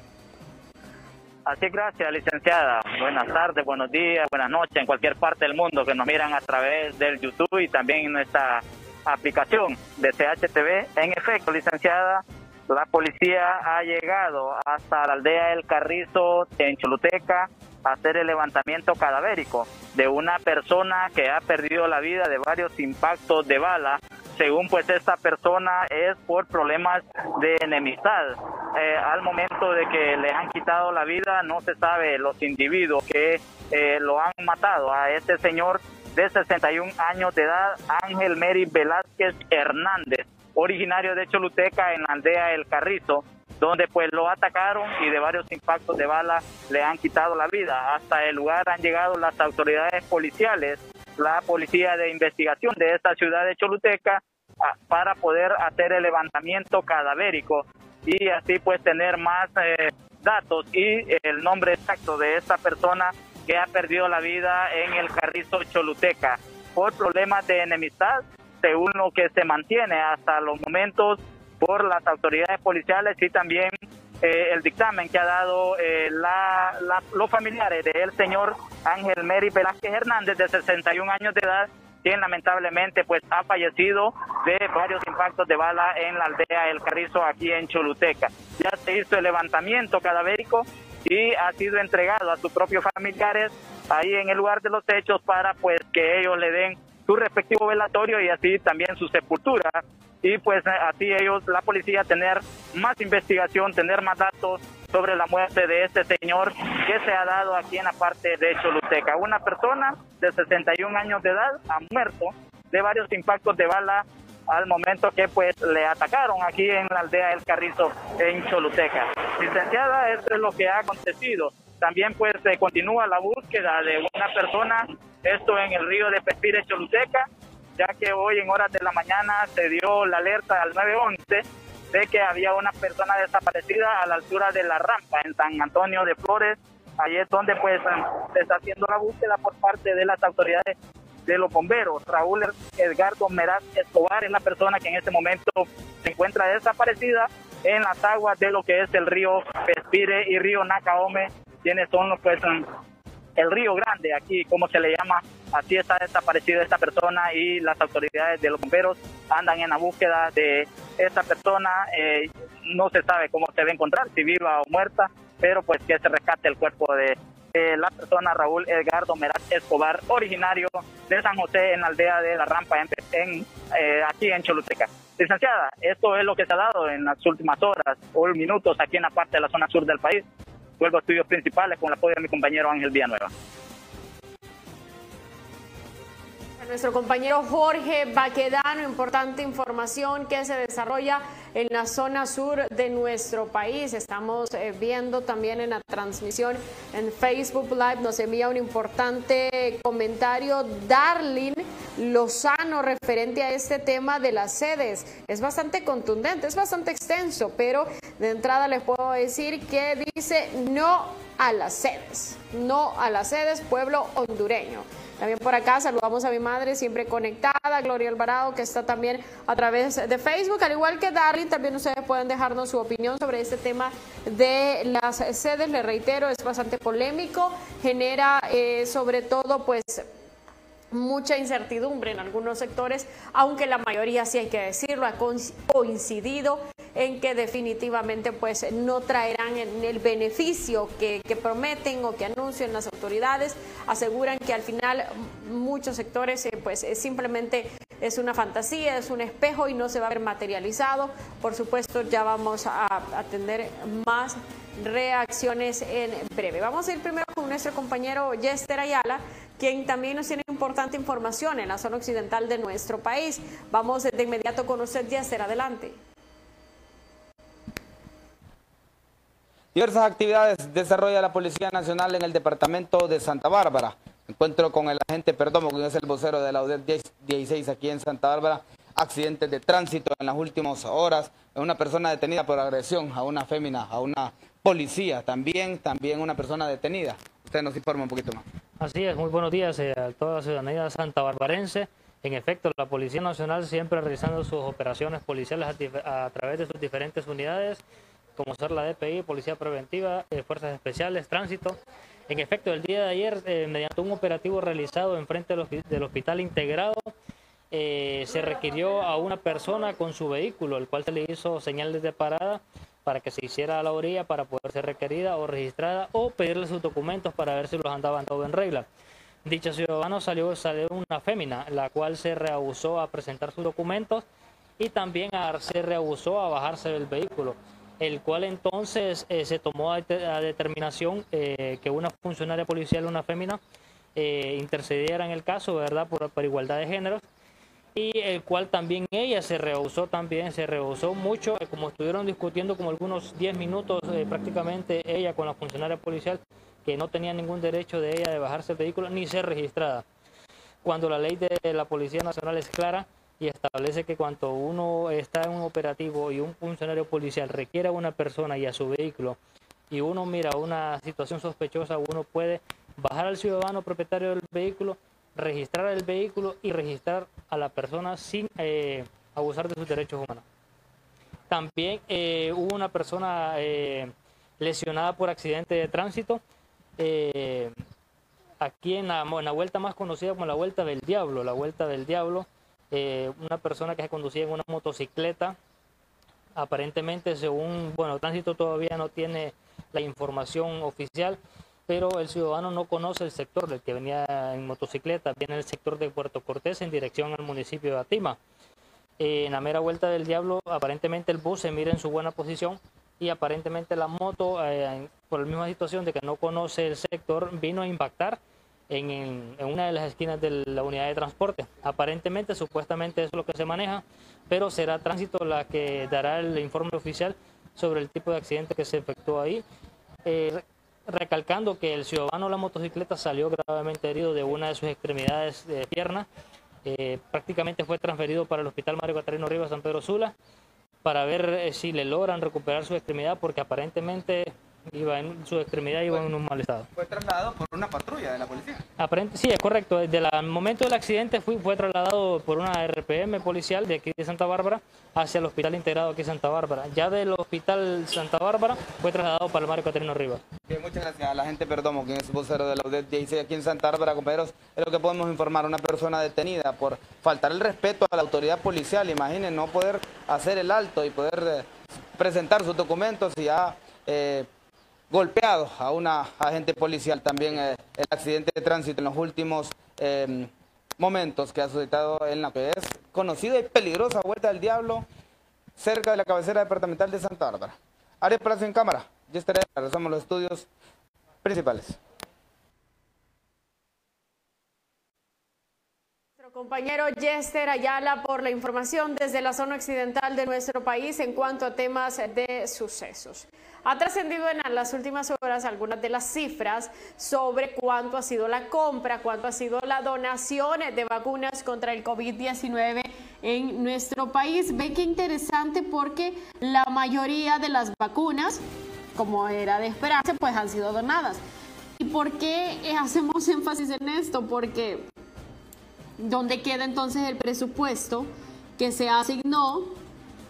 Así, gracias, licenciada. Buenas tardes, buenos días, buenas noches en cualquier parte del mundo que nos miran a través del YouTube y también en nuestra aplicación de CHTV. En efecto, licenciada, la policía ha llegado hasta la aldea El Carrizo en Choluteca a hacer el levantamiento cadavérico de una persona que ha perdido la vida de varios impactos de bala. Según pues esta persona es por problemas de enemistad. Eh, al momento de que le han quitado la vida no se sabe los individuos que eh, lo han matado a este señor de 61 años de edad, Ángel Mary Velázquez Hernández originario de Choluteca en la aldea El Carrizo, donde pues lo atacaron y de varios impactos de bala le han quitado la vida. Hasta el lugar han llegado las autoridades policiales, la policía de investigación de esta ciudad de Choluteca, para poder hacer el levantamiento cadavérico y así pues tener más eh, datos y el nombre exacto de esta persona que ha perdido la vida en el Carrizo Choluteca por problemas de enemistad según lo que se mantiene hasta los momentos por las autoridades policiales y también eh, el dictamen que ha dado eh, la, los familiares del señor Ángel Mary Velázquez Hernández, de 61 años de edad, quien lamentablemente pues ha fallecido de varios impactos de bala en la aldea El Carrizo aquí en Choluteca. Ya se hizo el levantamiento cadavérico y ha sido entregado a sus propios familiares ahí en el lugar de los hechos para pues que ellos le den su respectivo velatorio y así también su sepultura. Y pues así ellos, la policía, tener más investigación, tener más datos sobre la muerte de este señor que se ha dado aquí en la parte de Choluteca. Una persona de 61 años de edad ha muerto de varios impactos de bala al momento que pues le atacaron aquí en la aldea El Carrizo en Choluteca. Licenciada, esto es lo que ha acontecido. También pues se continúa la búsqueda de una persona, esto en el río de Pespire, Choluteca, ya que hoy en horas de la mañana se dio la alerta al 911 de que había una persona desaparecida a la altura de la rampa en San Antonio de Flores. Ahí es donde pues se está haciendo la búsqueda por parte de las autoridades de los bomberos. Raúl Edgardo Meraz Escobar es la persona que en este momento se encuentra desaparecida en las aguas de lo que es el río Pespire y río Nacaome quienes son pues el río grande aquí, como se le llama, así está desaparecida esta persona y las autoridades de los bomberos andan en la búsqueda de esta persona, eh, no se sabe cómo se va a encontrar, si viva o muerta, pero pues que se rescate el cuerpo de, la persona Raúl Edgardo Meraz Escobar, originario de San José en la aldea de La Rampa, en, eh, aquí en Choluteca. Licenciada, esto es lo que se ha dado en las últimas horas o minutos aquí en la parte de la zona sur del país vuelvo a estudios principales con el apoyo de mi compañero Ángel Villanueva. Nuestro compañero Jorge Baquedano, importante información que se desarrolla en la zona sur de nuestro país. Estamos eh, viendo también en la transmisión en Facebook Live, nos envía un importante comentario Darlin Lozano referente a este tema de las sedes. Es bastante contundente, es bastante extenso, pero de entrada les puedo decir que dice no a las sedes, no a las sedes, pueblo hondureño. También por acá saludamos a mi madre, siempre conectada, Gloria Alvarado, que está también a través de Facebook, al igual que Darling, también ustedes pueden dejarnos su opinión sobre este tema de las sedes. Le reitero, es bastante polémico, genera eh, sobre todo pues mucha incertidumbre en algunos sectores, aunque la mayoría, sí hay que decirlo, ha coincidido en que definitivamente pues no traerán el beneficio que, prometen o que anuncian las autoridades. Aseguran que al final muchos sectores eh, pues simplemente es una fantasía, es un espejo y no se va a ver materializado. Por supuesto, ya vamos a atender más reacciones en breve. Vamos a ir primero con nuestro compañero Yester Ayala, quien también nos tiene importante información en la zona occidental de nuestro país. Vamos de inmediato con usted, Yester, adelante. Diversas actividades desarrolla la Policía Nacional en el departamento de Santa Bárbara. Encuentro con el agente Perdomo, que es el vocero de la UDET 16 aquí en Santa Bárbara. Accidentes de tránsito en las últimas horas. Una persona detenida por agresión a una fémina, a una policía. También, también una persona detenida. Usted nos informa un poquito más. Así es, muy buenos días eh, a toda la ciudadanía santa barbarense. En efecto, la Policía Nacional siempre realizando sus operaciones policiales a, través de sus diferentes unidades, como ser la DPI, Policía Preventiva, eh, Fuerzas Especiales, Tránsito. En efecto, el día de ayer, eh, mediante un operativo realizado en frente del, Hospital Integrado, se requirió a una persona con su vehículo, el cual se le hizo señales de parada para que se hiciera a la orilla para poder ser requerida o registrada o pedirle sus documentos para ver si los andaban todo en regla. Dicho ciudadano salió, salió una fémina, la cual se rehusó a presentar sus documentos y también se rehusó a bajarse del vehículo, el cual entonces eh, se tomó a, determinación eh, que una funcionaria policial, una fémina, eh, intercediera en el caso, ¿verdad?, por, por igualdad de géneros y el cual también ella se rehusó también, se rehusó mucho, eh, como estuvieron discutiendo como algunos 10 minutos prácticamente ella con la funcionaria policial, que no tenía ningún derecho de ella de bajarse el vehículo ni ser registrada. Cuando la ley de la Policía Nacional es clara y establece que cuando uno está en un operativo y un funcionario policial requiere a una persona y a su vehículo y uno mira una situación sospechosa, uno puede bajar al ciudadano propietario del vehículo registrar el vehículo y registrar a la persona sin eh, abusar de sus derechos humanos. También eh, hubo una persona eh, lesionada por accidente de tránsito aquí en la, en la, vuelta más conocida como la Vuelta del Diablo, la Vuelta del Diablo, una persona que se conducía en una motocicleta, aparentemente según, bueno, tránsito todavía no tiene la información oficial, pero el ciudadano no conoce el sector del que venía en motocicleta, viene el sector de Puerto Cortés en dirección al municipio de Atima. en la mera vuelta del diablo, aparentemente el bus se mira en su buena posición y aparentemente la moto, eh, por la misma situación de que no conoce el sector, vino a impactar en, una de las esquinas de la unidad de transporte. Aparentemente, supuestamente eso es lo que se maneja, pero será tránsito la que dará el informe oficial sobre el tipo de accidente que se efectuó ahí. Eh, recalcando que el ciudadano de la motocicleta salió gravemente herido de una de sus extremidades de pierna. Eh, prácticamente fue transferido para el Hospital Mario Catarino Rivas San Pedro Sula para ver eh, si le logran recuperar su extremidad porque aparentemente iba en su extremidad iba en un mal estado. Fue trasladado por una patrulla de la policía. Aparente, sí, es correcto. Desde el momento del accidente fue, fue trasladado por una RPM policial de aquí de Santa Bárbara hacia el hospital integrado aquí de Santa Bárbara. Ya del hospital Santa Bárbara fue trasladado para el Mario Caterino Rivas. Bien, muchas gracias a la gente Perdomo, quien es vocero de la UDET dice aquí en Santa Bárbara, compañeros, es lo que podemos informar, una persona detenida por faltar el respeto a la autoridad policial, imaginen, no poder hacer el alto y poder eh, presentar sus documentos y ya eh, golpeado a una agente policial también eh, el accidente de tránsito en los últimos em, momentos que ha suscitado en la que es conocida y peligrosa Vuelta del Diablo cerca de la cabecera departamental de Santa Bárbara. Área Palacio en cámara, ya estaré, regresamos los estudios principales. Compañero Jester Ayala por la información desde la zona occidental de nuestro país en cuanto a temas de sucesos. Ha trascendido en las últimas horas algunas de las cifras sobre cuánto ha sido la compra, cuánto ha sido la donación de vacunas contra el COVID-19 en nuestro país. Ve qué interesante porque la mayoría de las vacunas, como era de esperarse, pues han sido donadas. ¿Y por qué hacemos énfasis en esto? Porque ¿Dónde queda entonces el presupuesto que se asignó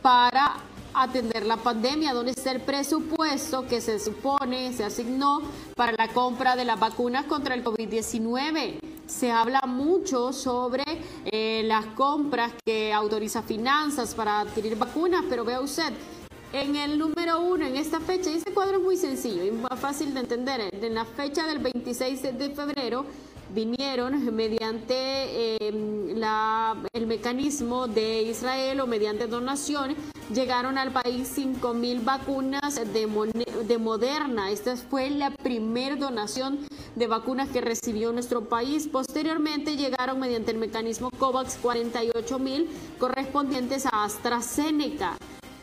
para atender la pandemia? ¿Dónde está el presupuesto que se supone se asignó para la compra de las vacunas contra el COVID-19? Se habla mucho sobre eh, las compras que autoriza finanzas para adquirir vacunas, pero vea usted, en el número uno en esta fecha. Y este cuadro es muy sencillo y fácil de entender. En la fecha del 26 de febrero vinieron mediante em, el mecanismo de Israel o mediante donación, llegaron al país 5 mil vacunas de, de Moderna. Esta fue la primera donación de vacunas que recibió nuestro país. Posteriormente llegaron mediante el mecanismo COVAX 48 mil correspondientes a AstraZeneca.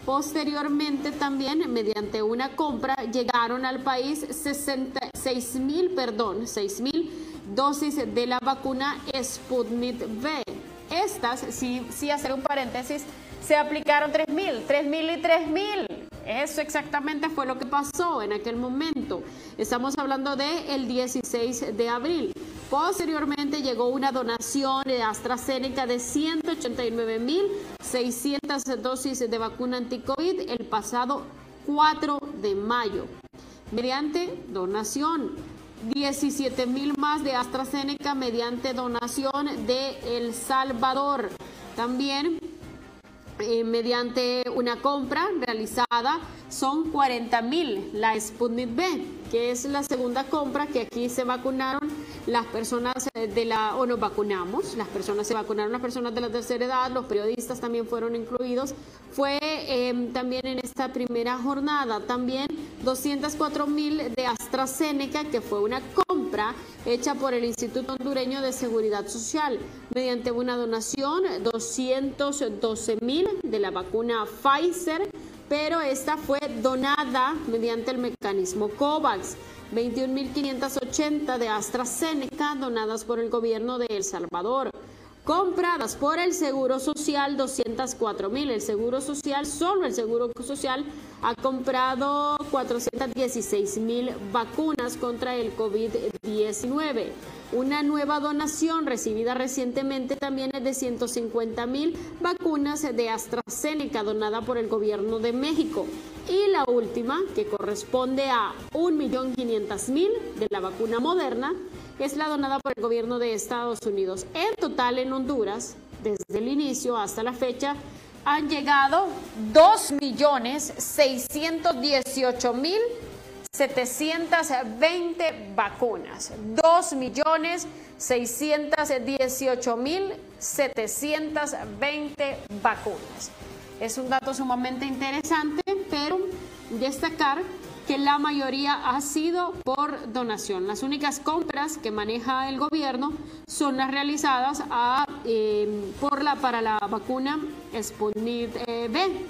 Posteriormente también, mediante una compra, llegaron al país 66 mil, perdón, 6 mil dosis de la vacuna Sputnik V. Estas, si, si hacer un paréntesis, se aplicaron 3 mil, 3 mil y 3 mil. Eso exactamente fue lo que pasó en aquel momento. Estamos hablando del el 16 de abril. Posteriormente llegó una donación de AstraZeneca de 189.600 dosis de vacuna anti-COVID el pasado 4 de mayo. Mediante donación, 17.000 más de AstraZeneca mediante donación de El Salvador. También eh, mediante una compra realizada son 40 mil la Sputnik B, que es la segunda compra que aquí se vacunaron las personas eh, de la, o nos vacunamos, las personas se vacunaron, las personas de la tercera edad, los periodistas también fueron incluidos. Fue em, también en esta primera jornada, también 204 mil de AstraZeneca, que fue una compra hecha por el Instituto Hondureño de Seguridad Social mediante una donación, 212 mil de la vacuna Pfizer, pero esta fue donada mediante el mecanismo COVAX. 21.580 de AstraZeneca donadas por el gobierno de El Salvador. Compradas por el Seguro Social 204.000. El Seguro Social, solo el Seguro Social, ha comprado 416.000 vacunas contra el COVID-19. Una nueva donación recibida recientemente también es de 150 mil vacunas de AstraZeneca donada por el gobierno de México. Y la última, que corresponde a 1.500.000 de la vacuna moderna, es la donada por el gobierno de Estados Unidos. En total en Honduras, desde el inicio hasta la fecha, han llegado 2.618.000 720 vacunas, 2 millones 618 mil 720 vacunas. Es un dato sumamente interesante, pero destacar que la mayoría ha sido por donación. Las únicas compras que maneja el gobierno son las realizadas eh, por la, para la vacuna Sputnik B.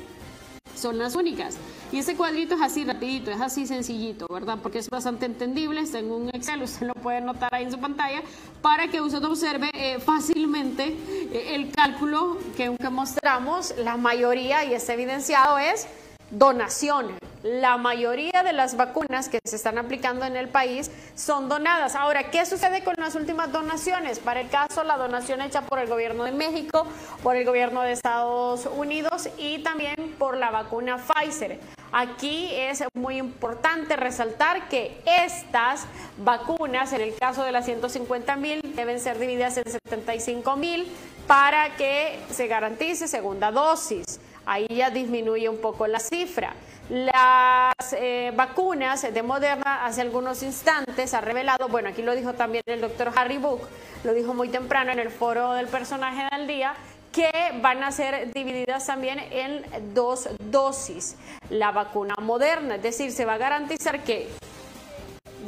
Son las únicas. Y ese cuadrito es así rapidito, es así sencillito, ¿verdad? Porque es bastante entendible, está en un Excel, usted lo puede notar ahí en su pantalla, para que usted observe eh, fácilmente eh, el cálculo que, que mostramos, la mayoría, y es evidenciado, es donación. La mayoría de las vacunas que se están aplicando en el país son donadas. Ahora, ¿qué sucede con las últimas donaciones? Para el caso, la donación hecha por el gobierno de México, por el gobierno de Estados Unidos y también por la vacuna Pfizer. Aquí es muy importante resaltar que estas vacunas, en el caso de las 150 mil, deben ser divididas en 75 mil para que se garantice segunda dosis. Ahí ya disminuye un poco la cifra. Las eh, vacunas de Moderna hace algunos instantes ha revelado, bueno, aquí lo dijo también el doctor Harry Book, lo dijo muy temprano en el foro del personaje del día, que van a ser divididas también en dos dosis. La vacuna moderna, es decir, se va a garantizar que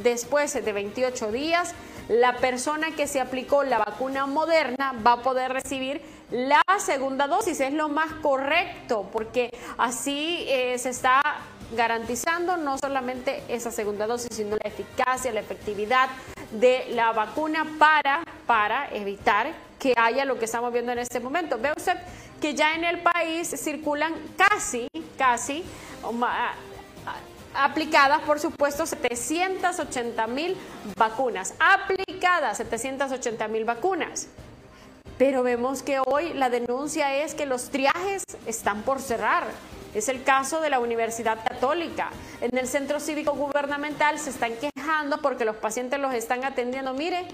después de 28 días, la persona que se aplicó la vacuna moderna va a poder recibir la segunda dosis. Es lo más correcto porque así eh, se está garantizando no solamente esa segunda dosis, sino la eficacia, la efectividad de la vacuna para, para evitar que haya lo que estamos viendo en este momento. Ve usted que ya en el país circulan casi, casi, aplicadas, por supuesto, 780 mil vacunas. Aplicadas 780 mil vacunas. Pero vemos que hoy la denuncia es que los triajes están por cerrar. Es el caso de la Universidad Católica. En el centro cívico gubernamental se están quejando porque los pacientes los están atendiendo. Mire,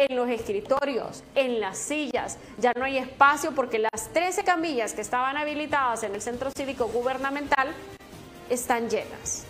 en los escritorios, en las sillas. Ya no hay espacio porque las 13 camillas que estaban habilitadas en el centro cívico gubernamental están llenas.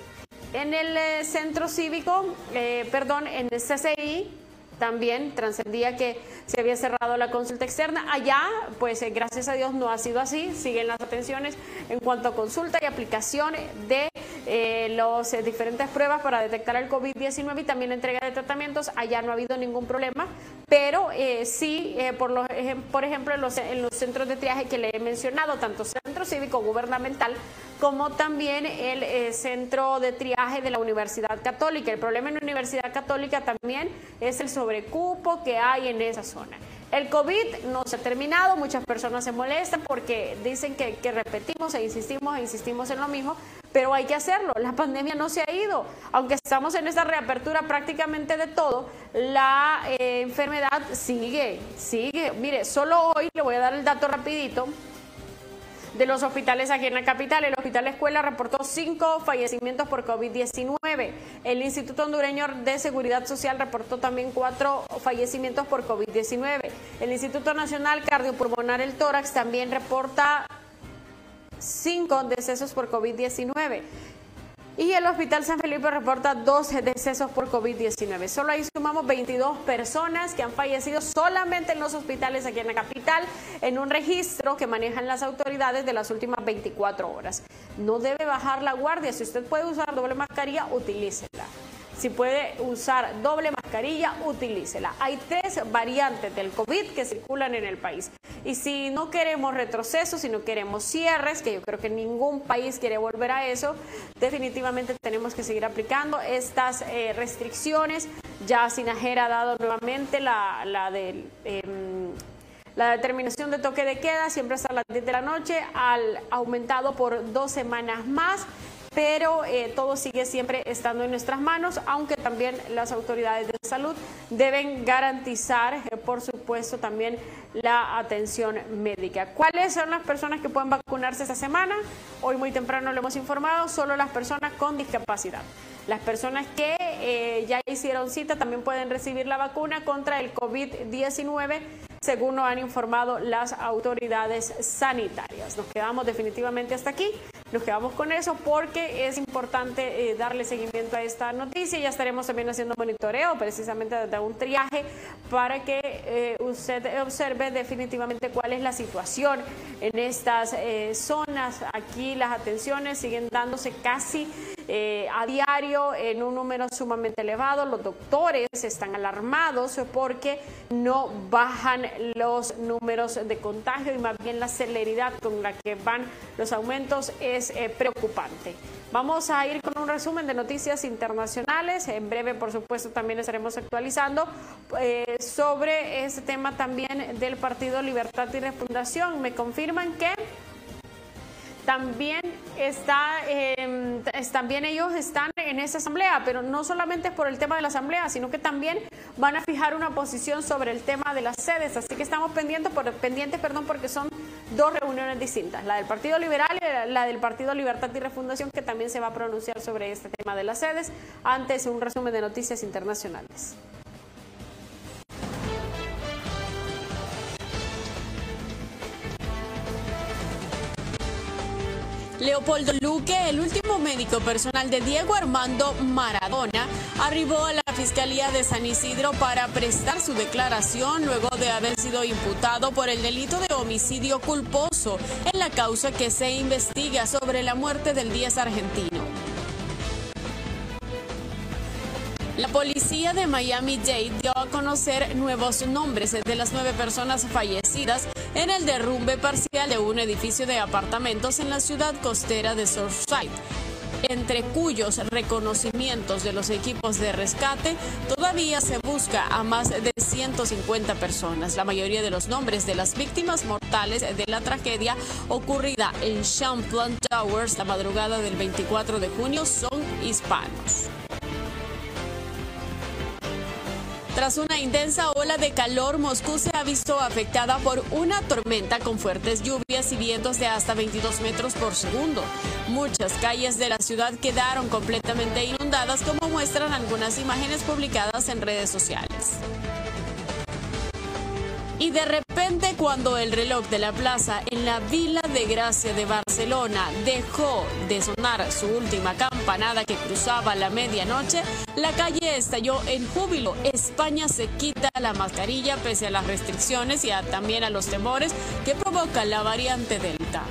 En el eh, centro cívico, eh, perdón, en el CCI también trascendía que se había cerrado la consulta externa. Allá, pues eh, gracias a Dios no ha sido así, siguen las atenciones en cuanto a consulta y aplicación de eh, las eh, diferentes pruebas para detectar el COVID-19 y también entrega de tratamientos. Allá no ha habido ningún problema, pero sí, por, los, por ejemplo, en los, en los centros de triaje que le he mencionado, tanto centro cívico gubernamental como también el centro de triaje de la Universidad Católica. El problema en la Universidad Católica también es el sobrecupo que hay en esa zona. El COVID no se ha terminado, muchas personas se molestan porque dicen que, repetimos e insistimos e insistimos en lo mismo, pero hay que hacerlo, la pandemia no se ha ido, aunque estamos en esta reapertura prácticamente de todo, la eh, enfermedad sigue, sigue. Mire, solo hoy le voy a dar el dato rapidito, de los hospitales aquí en la capital. El Hospital Escuela reportó cinco fallecimientos por COVID-19. El Instituto Hondureño de Seguridad Social reportó también cuatro fallecimientos por COVID-19. El Instituto Nacional Cardiopulmonar El Tórax también reporta cinco decesos por COVID-19. Y el Hospital San Felipe reporta 12 decesos por COVID-19. Solo ahí sumamos 22 personas que han fallecido solamente en los hospitales aquí en la capital, en un registro que manejan las autoridades de las últimas 24 horas. No debe bajar la guardia. Si usted puede usar doble mascarilla, utilícela. Si puede usar doble mascarilla, utilícela. Hay tres variantes del COVID que circulan en el país. Y si no queremos retrocesos, si no queremos cierres, que yo creo que ningún país quiere volver a eso, definitivamente tenemos que seguir aplicando estas eh, restricciones. Ya Sinajera ha dado nuevamente la, la em, la determinación de toque de queda siempre hasta las 10 de la noche, al aumentado por dos semanas más pero eh, todo sigue siempre estando en nuestras manos, aunque también las autoridades de salud deben garantizar, eh, por supuesto, también la atención médica. ¿Cuáles son las personas que pueden vacunarse esta semana? Hoy muy temprano lo hemos informado, solo las personas con discapacidad. Las personas que eh, ya hicieron cita también pueden recibir la vacuna contra el COVID-19 según nos han informado las autoridades sanitarias. Nos quedamos definitivamente hasta aquí. Nos quedamos con eso porque es importante eh, darle seguimiento a esta noticia. Ya estaremos también haciendo monitoreo precisamente desde un triaje para que eh, usted observe definitivamente cuál es la situación en estas eh, zonas. Aquí las atenciones siguen dándose casi a diario en un número sumamente elevado. Los doctores están alarmados porque no bajan los números de contagio y más bien la celeridad con la que van los aumentos es eh, preocupante. Vamos a ir con un resumen de noticias internacionales. En breve, por supuesto, también estaremos actualizando eh, sobre ese tema también del Partido Libertad y Refundación. Me confirman que también está, em, también ellos están en esa asamblea, pero no solamente por el tema de la asamblea, sino que también van a fijar una posición sobre el tema de las sedes. Así que estamos pendientes, pendientes perdón, porque son dos reuniones distintas, la del Partido Liberal y la del Partido Libertad y Refundación, que también se va a pronunciar sobre este tema de las sedes. Antes, un resumen de noticias internacionales. Leopoldo Luque, el último médico personal de Diego Armando Maradona, arribó a la Fiscalía de San Isidro para prestar su declaración luego de haber sido imputado por el delito de homicidio culposo en la causa que se investiga sobre la muerte del 10 argentino. La policía de Miami-Dade dio a conocer nuevos nombres de las nueve personas fallecidas en el derrumbe parcial de un edificio de apartamentos en la ciudad costera de Surfside entre cuyos reconocimientos de los equipos de rescate todavía se busca a más de 150 personas. La mayoría de los nombres de las víctimas mortales de la tragedia ocurrida en Champlain Towers la madrugada del 24 de junio son hispanos. Tras una intensa ola de calor, Moscú se ha visto afectada por una tormenta con fuertes lluvias y vientos de hasta 22 metros por segundo. Muchas calles de la ciudad quedaron completamente inundadas, como muestran algunas imágenes publicadas en redes sociales. Y de repente cuando el reloj de la plaza en la Vila de Gracia de Barcelona dejó de sonar su última campanada que cruzaba la medianoche? La calle estalló en júbilo. España se quita la mascarilla pese a las restricciones y también a los temores que provoca la variante Delta.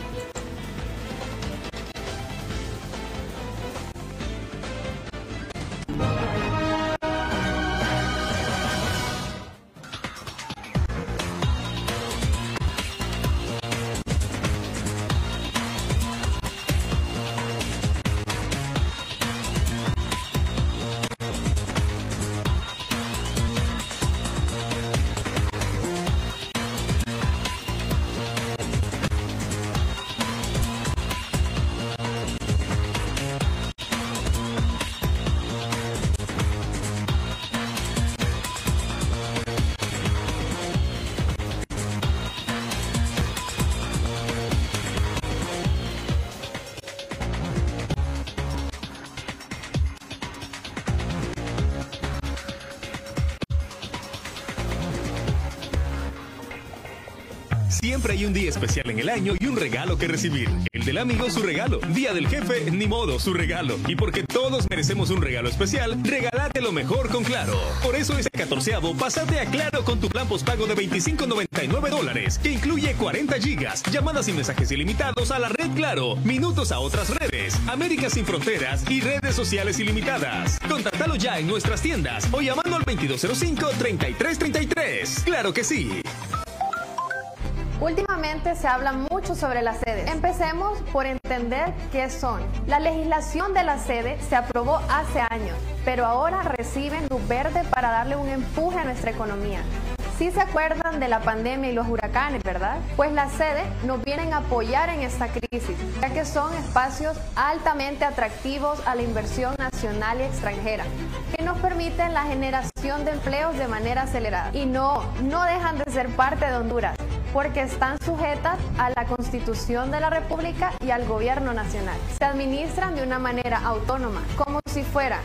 Hay un día especial en el año y un regalo que recibir. El del amigo su regalo. Día del jefe, ni modo, su regalo. Y porque todos merecemos un regalo especial, regálate lo mejor con Claro. Por eso este catorceavo, pasate a Claro con tu plan postpago de 25.99 dólares, que incluye 40 gigas, llamadas y mensajes ilimitados a la red Claro, minutos a otras redes, América sin fronteras y redes sociales ilimitadas. Contáctalo ya en nuestras tiendas o llamando al 2205-3333. Claro que sí. Últimamente se habla mucho sobre las sedes. Empecemos por entender qué son. La legislación de la sede se aprobó hace años, pero ahora reciben luz verde para darle un empuje a nuestra economía. Sí se acuerdan de la pandemia y los huracanes, ¿verdad? Pues las sedes nos vienen a apoyar en esta crisis, ya que son espacios altamente atractivos a la inversión nacional y extranjera, que nos permiten la generación de empleos de manera acelerada. Y no, no dejan de ser parte de Honduras porque están sujetas a la Constitución de la República y al Gobierno Nacional. Se administran de una manera autónoma, como si fuera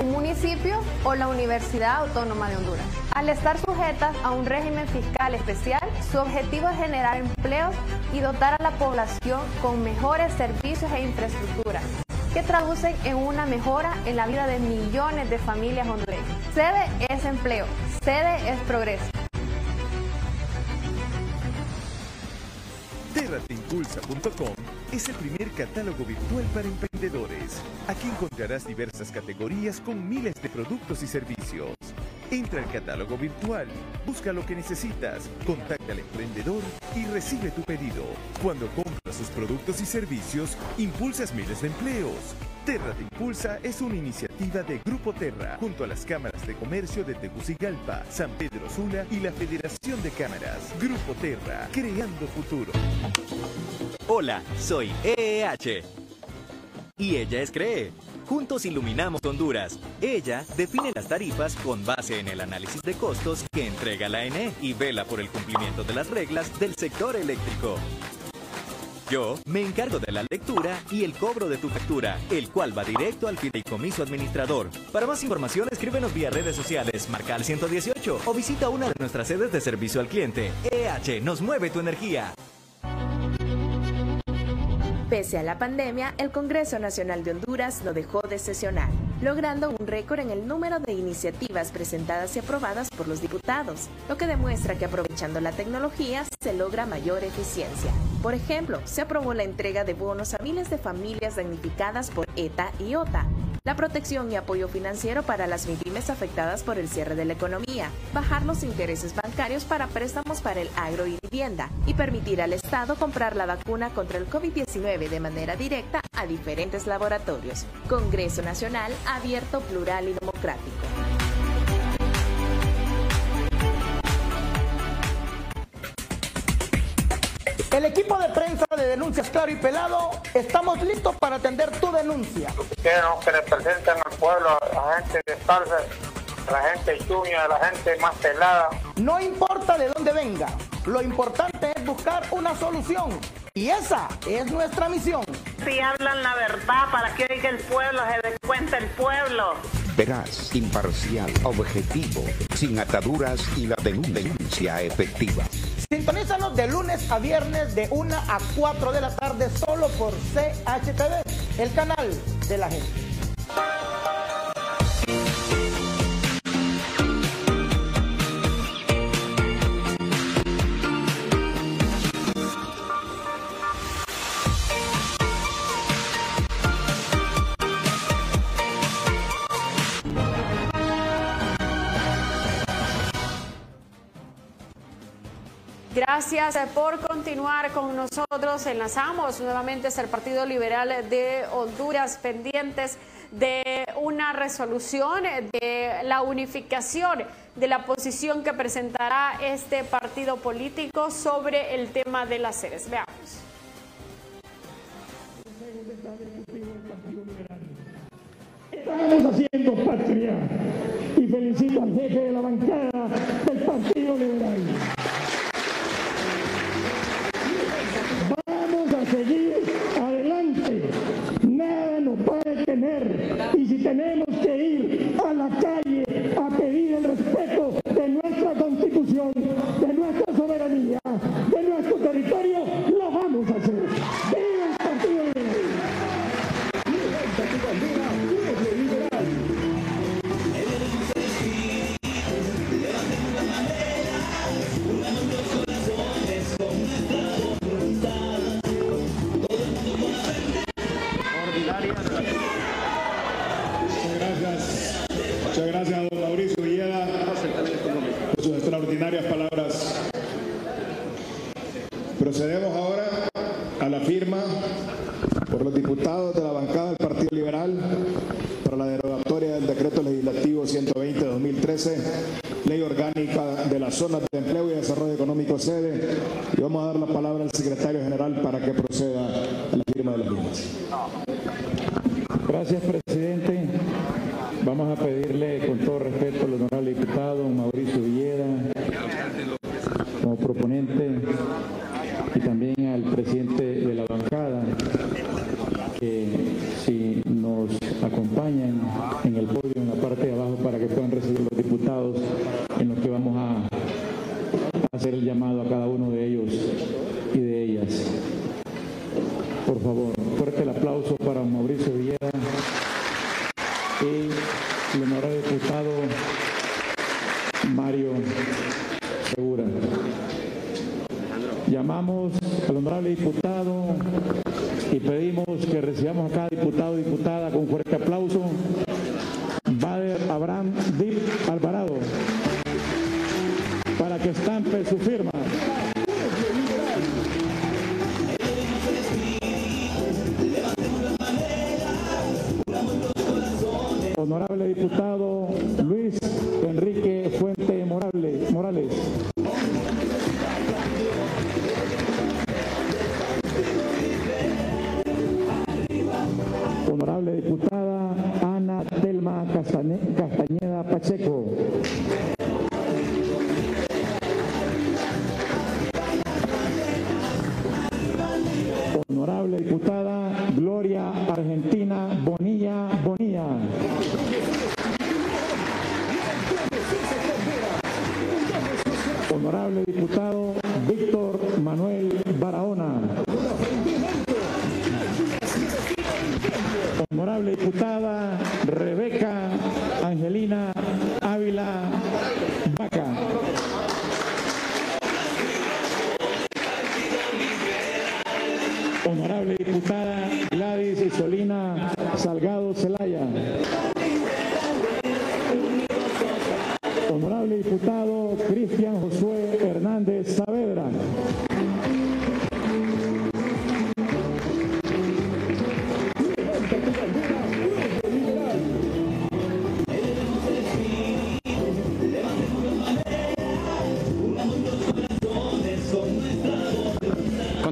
un municipio o la Universidad Autónoma de Honduras. Al estar sujetas a un régimen fiscal especial, su objetivo es generar empleos y dotar a la población con mejores servicios e infraestructura que traducen en una mejora en la vida de millones de familias hondureñas. Sede es empleo, sede es progreso. Terrateimpulsa.com es el primer catálogo virtual para emprendedores. Aquí encontrarás diversas categorías con miles de productos y servicios. Entra al catálogo virtual, busca lo que necesitas, contacta al emprendedor y recibe tu pedido. Cuando compras sus productos y servicios, impulsas miles de empleos. Terra te Impulsa es una iniciativa de Grupo Terra, junto a las cámaras de comercio de Tegucigalpa, San Pedro Sula y la Federación de Cámaras. Grupo Terra, creando futuro. Hola, soy EEH. Y ella es CREE. Juntos iluminamos Honduras. Ella define las tarifas con base en el análisis de costos que entrega la ENE y vela por el cumplimiento de las reglas del sector eléctrico. Yo me encargo de la lectura y el cobro de tu factura, el cual va directo al fideicomiso administrador. Para más información, escríbenos vía redes sociales, marca al 118 o visita una de nuestras sedes de servicio al cliente. EH nos mueve tu energía. Pese a la pandemia, el Congreso Nacional de Honduras no dejó de sesionar, logrando un récord en el número de iniciativas presentadas y aprobadas por los diputados, lo que demuestra que aprovechando la tecnología se logra mayor eficiencia. Por ejemplo, se aprobó la entrega de bonos a miles de familias damnificadas por ETA y OTA, la protección y apoyo financiero para las MIPIMES afectadas por el cierre de la economía, bajar los intereses bancarios para préstamos para el agro y vivienda y permitir al Estado comprar la vacuna contra el COVID-19 de manera directa a diferentes laboratorios. Congreso Nacional abierto, plural y democrático. El equipo de prensa de Denuncias Claro y Pelado, estamos listos para atender tu denuncia. Queremos que representen al pueblo, a la gente de Salve, a la gente chuña, a la gente más pelada. No importa de dónde venga, lo importante es buscar una solución. Y esa es nuestra misión. Si hablan la verdad para que oiga el pueblo, se dé cuenta el pueblo. Veraz, imparcial, objetivo, sin ataduras y la denuncia efectiva. Sintonízanos de lunes a viernes de 1 a 4 de la tarde solo por CHTV, el canal de la gente. Gracias por continuar con nosotros. Enlazamos nuevamente el Partido Liberal de Honduras pendientes de una resolución de la unificación de la posición que presentará este partido político sobre el tema de las sedes. Veamos. Estamos haciendo patria y felicito al jefe de la bancada del Partido Liberal. Seguir adelante. Nada nos va a detener. Y si tenemos que ir a la calle a pedir el respeto de nuestra constitución, de nuestra soberanía, de nuestro territorio, lo vamos a hacer.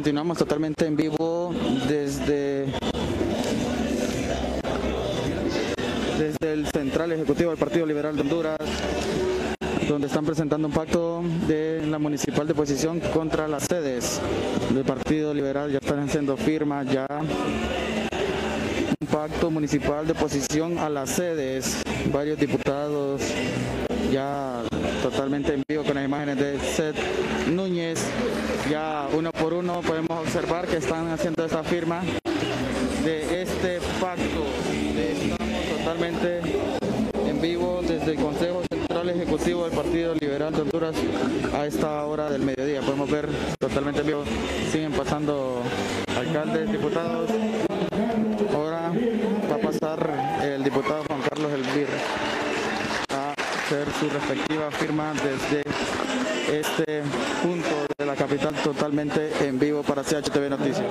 Continuamos totalmente en vivo desde desde el Central Ejecutivo del Partido Liberal de Honduras, donde están presentando un pacto de la municipal de oposición contra las sedes del Partido Liberal. Ya están haciendo firmas, ya un pacto municipal de oposición a las sedes. Varios diputados ya totalmente en vivo con las imágenes de Seth Núñez. Ya uno por uno podemos observar que están haciendo esta firma de este pacto. Estamos totalmente en vivo desde el Consejo Central Ejecutivo del Partido Liberal de Honduras a esta hora del mediodía. Podemos ver totalmente en vivo, siguen pasando alcaldes, diputados. Ahora va a pasar el diputado Juan Carlos Elvir a hacer su respectiva firma desde este punto de la capital totalmente en vivo para CHTV Noticias.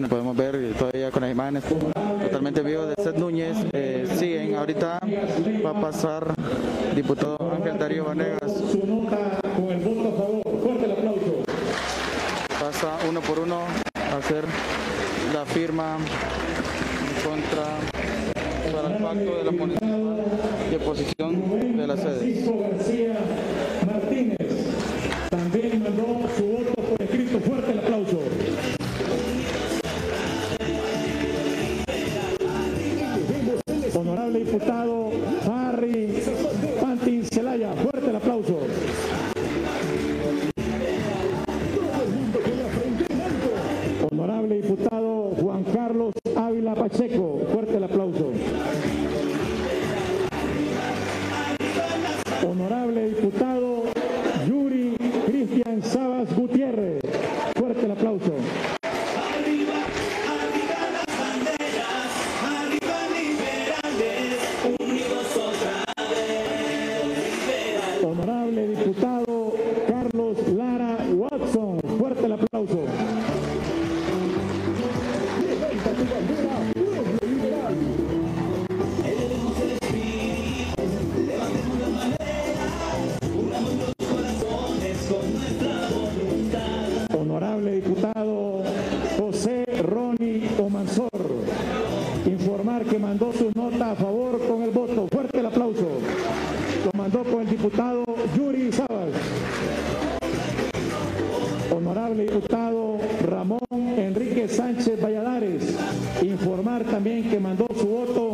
Bueno, podemos ver todavía con las imágenes totalmente vivo de Seth Núñez. Eh, siguen, ahorita va a pasar diputado Ángel Darío Vanegas. Pasa uno por uno a hacer la firma en contra para el pacto de la de oposición de la sede. Pacheco. Ramón Enrique Sánchez Valladares, informar también que mandó su voto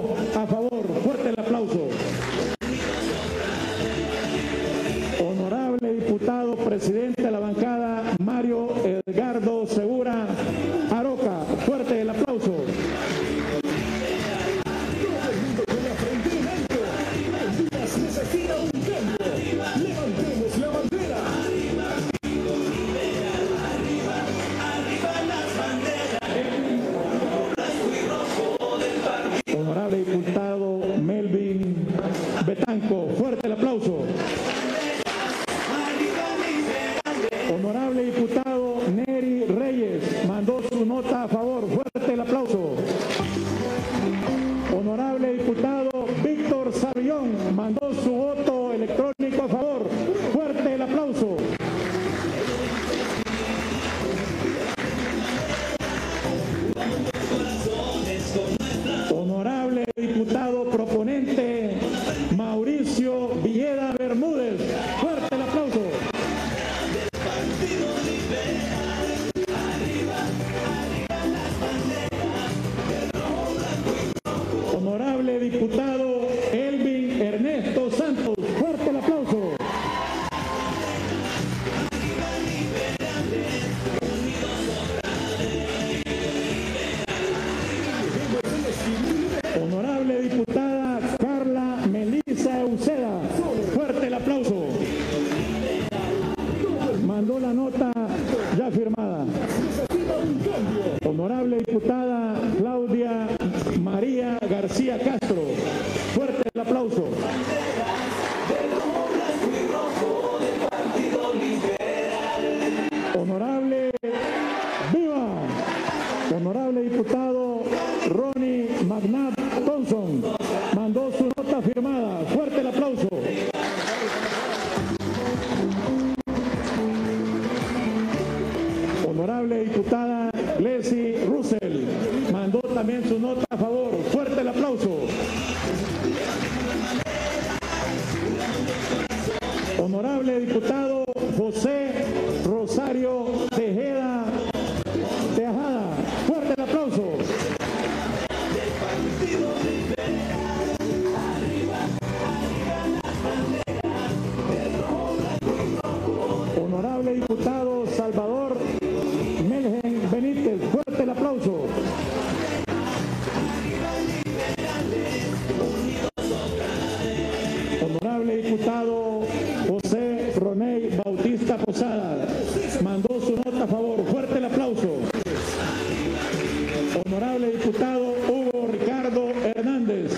Honorable diputado Hugo Ricardo Hernández.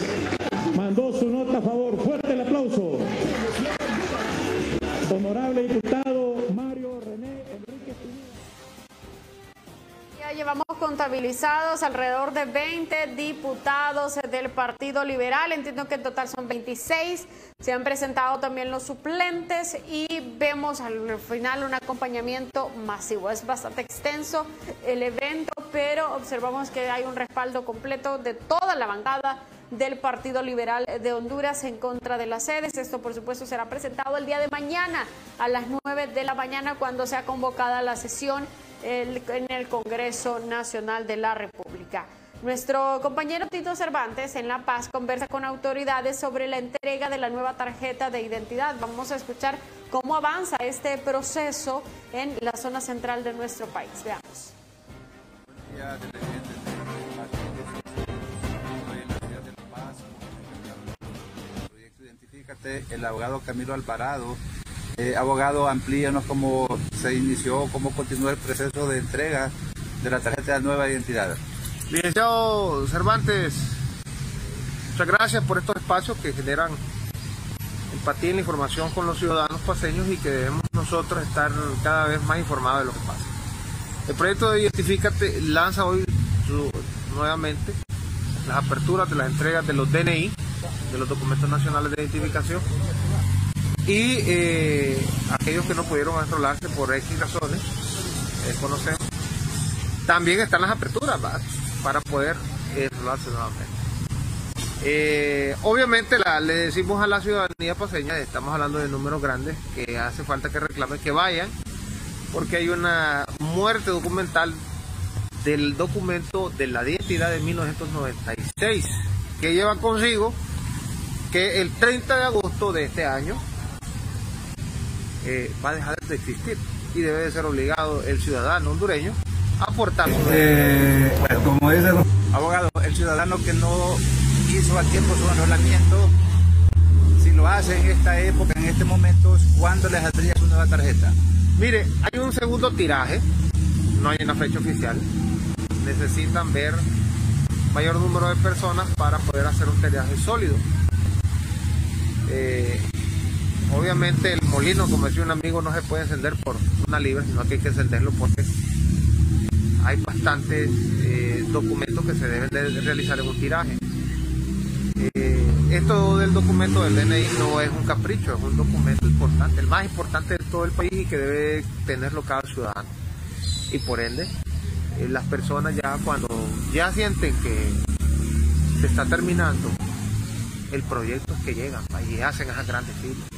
Mandó su nota a favor. Fuerte el aplauso. Honorable diputado Mario René Enrique Ya llevamos contabilizados alrededor de 20 diputados del Partido Liberal. Entiendo que en total son 26. Se han presentado también los suplentes y vemos al final un acompañamiento masivo. Es bastante extenso el evento, pero observamos que hay un respaldo completo de toda la bancada del Partido Liberal de Honduras en contra de las sedes. Esto, por supuesto, será presentado el día de mañana a las 9 de la mañana cuando sea convocada la sesión en el Congreso Nacional de la República. Nuestro compañero Tito Cervantes en La Paz conversa con autoridades sobre la entrega de la nueva tarjeta de identidad. Vamos a escuchar cómo avanza este proceso en la zona central de nuestro país. Veamos. Identifícate, el abogado Camilo Alvarado. Eh, abogado, amplíanos cómo se inició, cómo continúa el proceso de entrega de la tarjeta de nueva identidad. Licenciado Cervantes, muchas gracias por estos espacios que generan empatía y la información con los ciudadanos paseños y que debemos nosotros estar cada vez más informados de lo que pasa. El proyecto de Identifícate lanza hoy nuevamente las aperturas de las entregas de los DNI, de los documentos nacionales de identificación, y eh, aquellos que no pudieron enrolarse por X razones, eh, conocemos. También están las aperturas ¿va? para poder eh, enrolarse nuevamente. Eh, obviamente le decimos a la ciudadanía paseña, estamos hablando de números grandes, que hace falta que reclamen que vayan, porque hay una muerte documental del documento de la identidad de 1996, que lleva consigo que el 30 de agosto de este año eh, va a dejar de existir y debe de ser obligado el ciudadano hondureño a aportar bueno, como dice abogado, el ciudadano que no hizo a tiempo su enrolamiento, si lo hace en esta época, en este momento, ¿cuándo le saldría su nueva tarjeta? Mire, hay un segundo tiraje, no hay una fecha oficial. Necesitan ver mayor número de personas para poder hacer un tiraje sólido. Eh, obviamente el molino, como decía un amigo, no se puede encender por una libra, sino que hay que encenderlo porque hay bastantes eh, documentos que se deben de realizar en un tiraje. Eh, esto del documento del DNI no es un capricho, es un documento importante, el más importante de todo el país y que debe tenerlo cada ciudadano. Y por ende, eh, las personas ya cuando ya sienten que se está terminando el proyecto es que llegan y hacen esas grandes filas,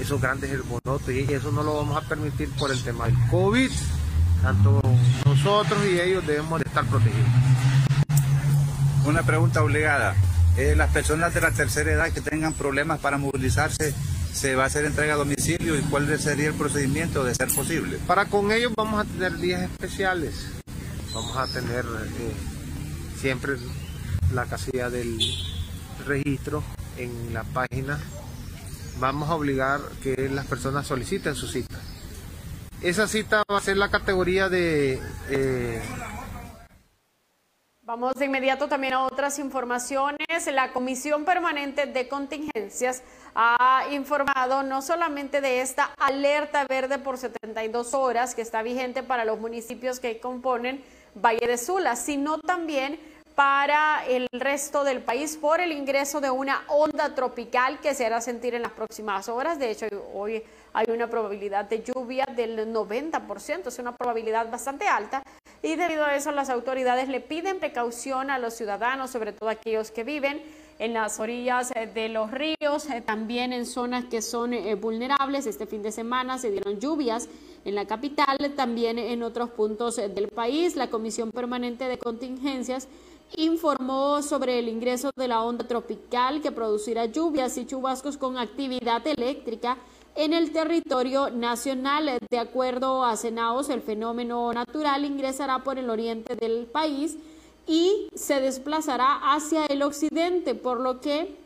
esos grandes hermonotes y eso no lo vamos a permitir por el tema del COVID. Tanto nosotros y ellos debemos de estar protegidos. Una pregunta obligada. Eh, las personas de la tercera edad que tengan problemas para movilizarse, ¿se va a hacer entrega a domicilio y cuál sería el procedimiento de ser posible? Para con ellos vamos a tener días especiales. Vamos a tener eh, siempre la casilla del registro en la página. Vamos a obligar que las personas soliciten su cita. Esa cita va a ser la categoría de eh, Vamos de inmediato también a otras informaciones. La Comisión Permanente de Contingencias ha informado no solamente de esta alerta verde por 72 horas que está vigente para los municipios que componen Valle de Sula, sino también para el resto del país por el ingreso de una onda tropical que se hará sentir en las próximas horas. De hecho, hoy hay una probabilidad de lluvia del 90%, es una probabilidad bastante alta y debido a eso las autoridades le piden precaución a los ciudadanos, sobre todo aquellos que viven en las orillas eh, de los ríos, eh, también en zonas que son eh, vulnerables. Este fin de semana se dieron lluvias en la capital, también en otros puntos del país. La Comisión Permanente de Contingencias informó sobre el ingreso de la onda tropical que producirá lluvias y chubascos con actividad eléctrica en el territorio nacional. De acuerdo a Senaos, el fenómeno natural ingresará por el oriente del país y se desplazará hacia el occidente, por lo que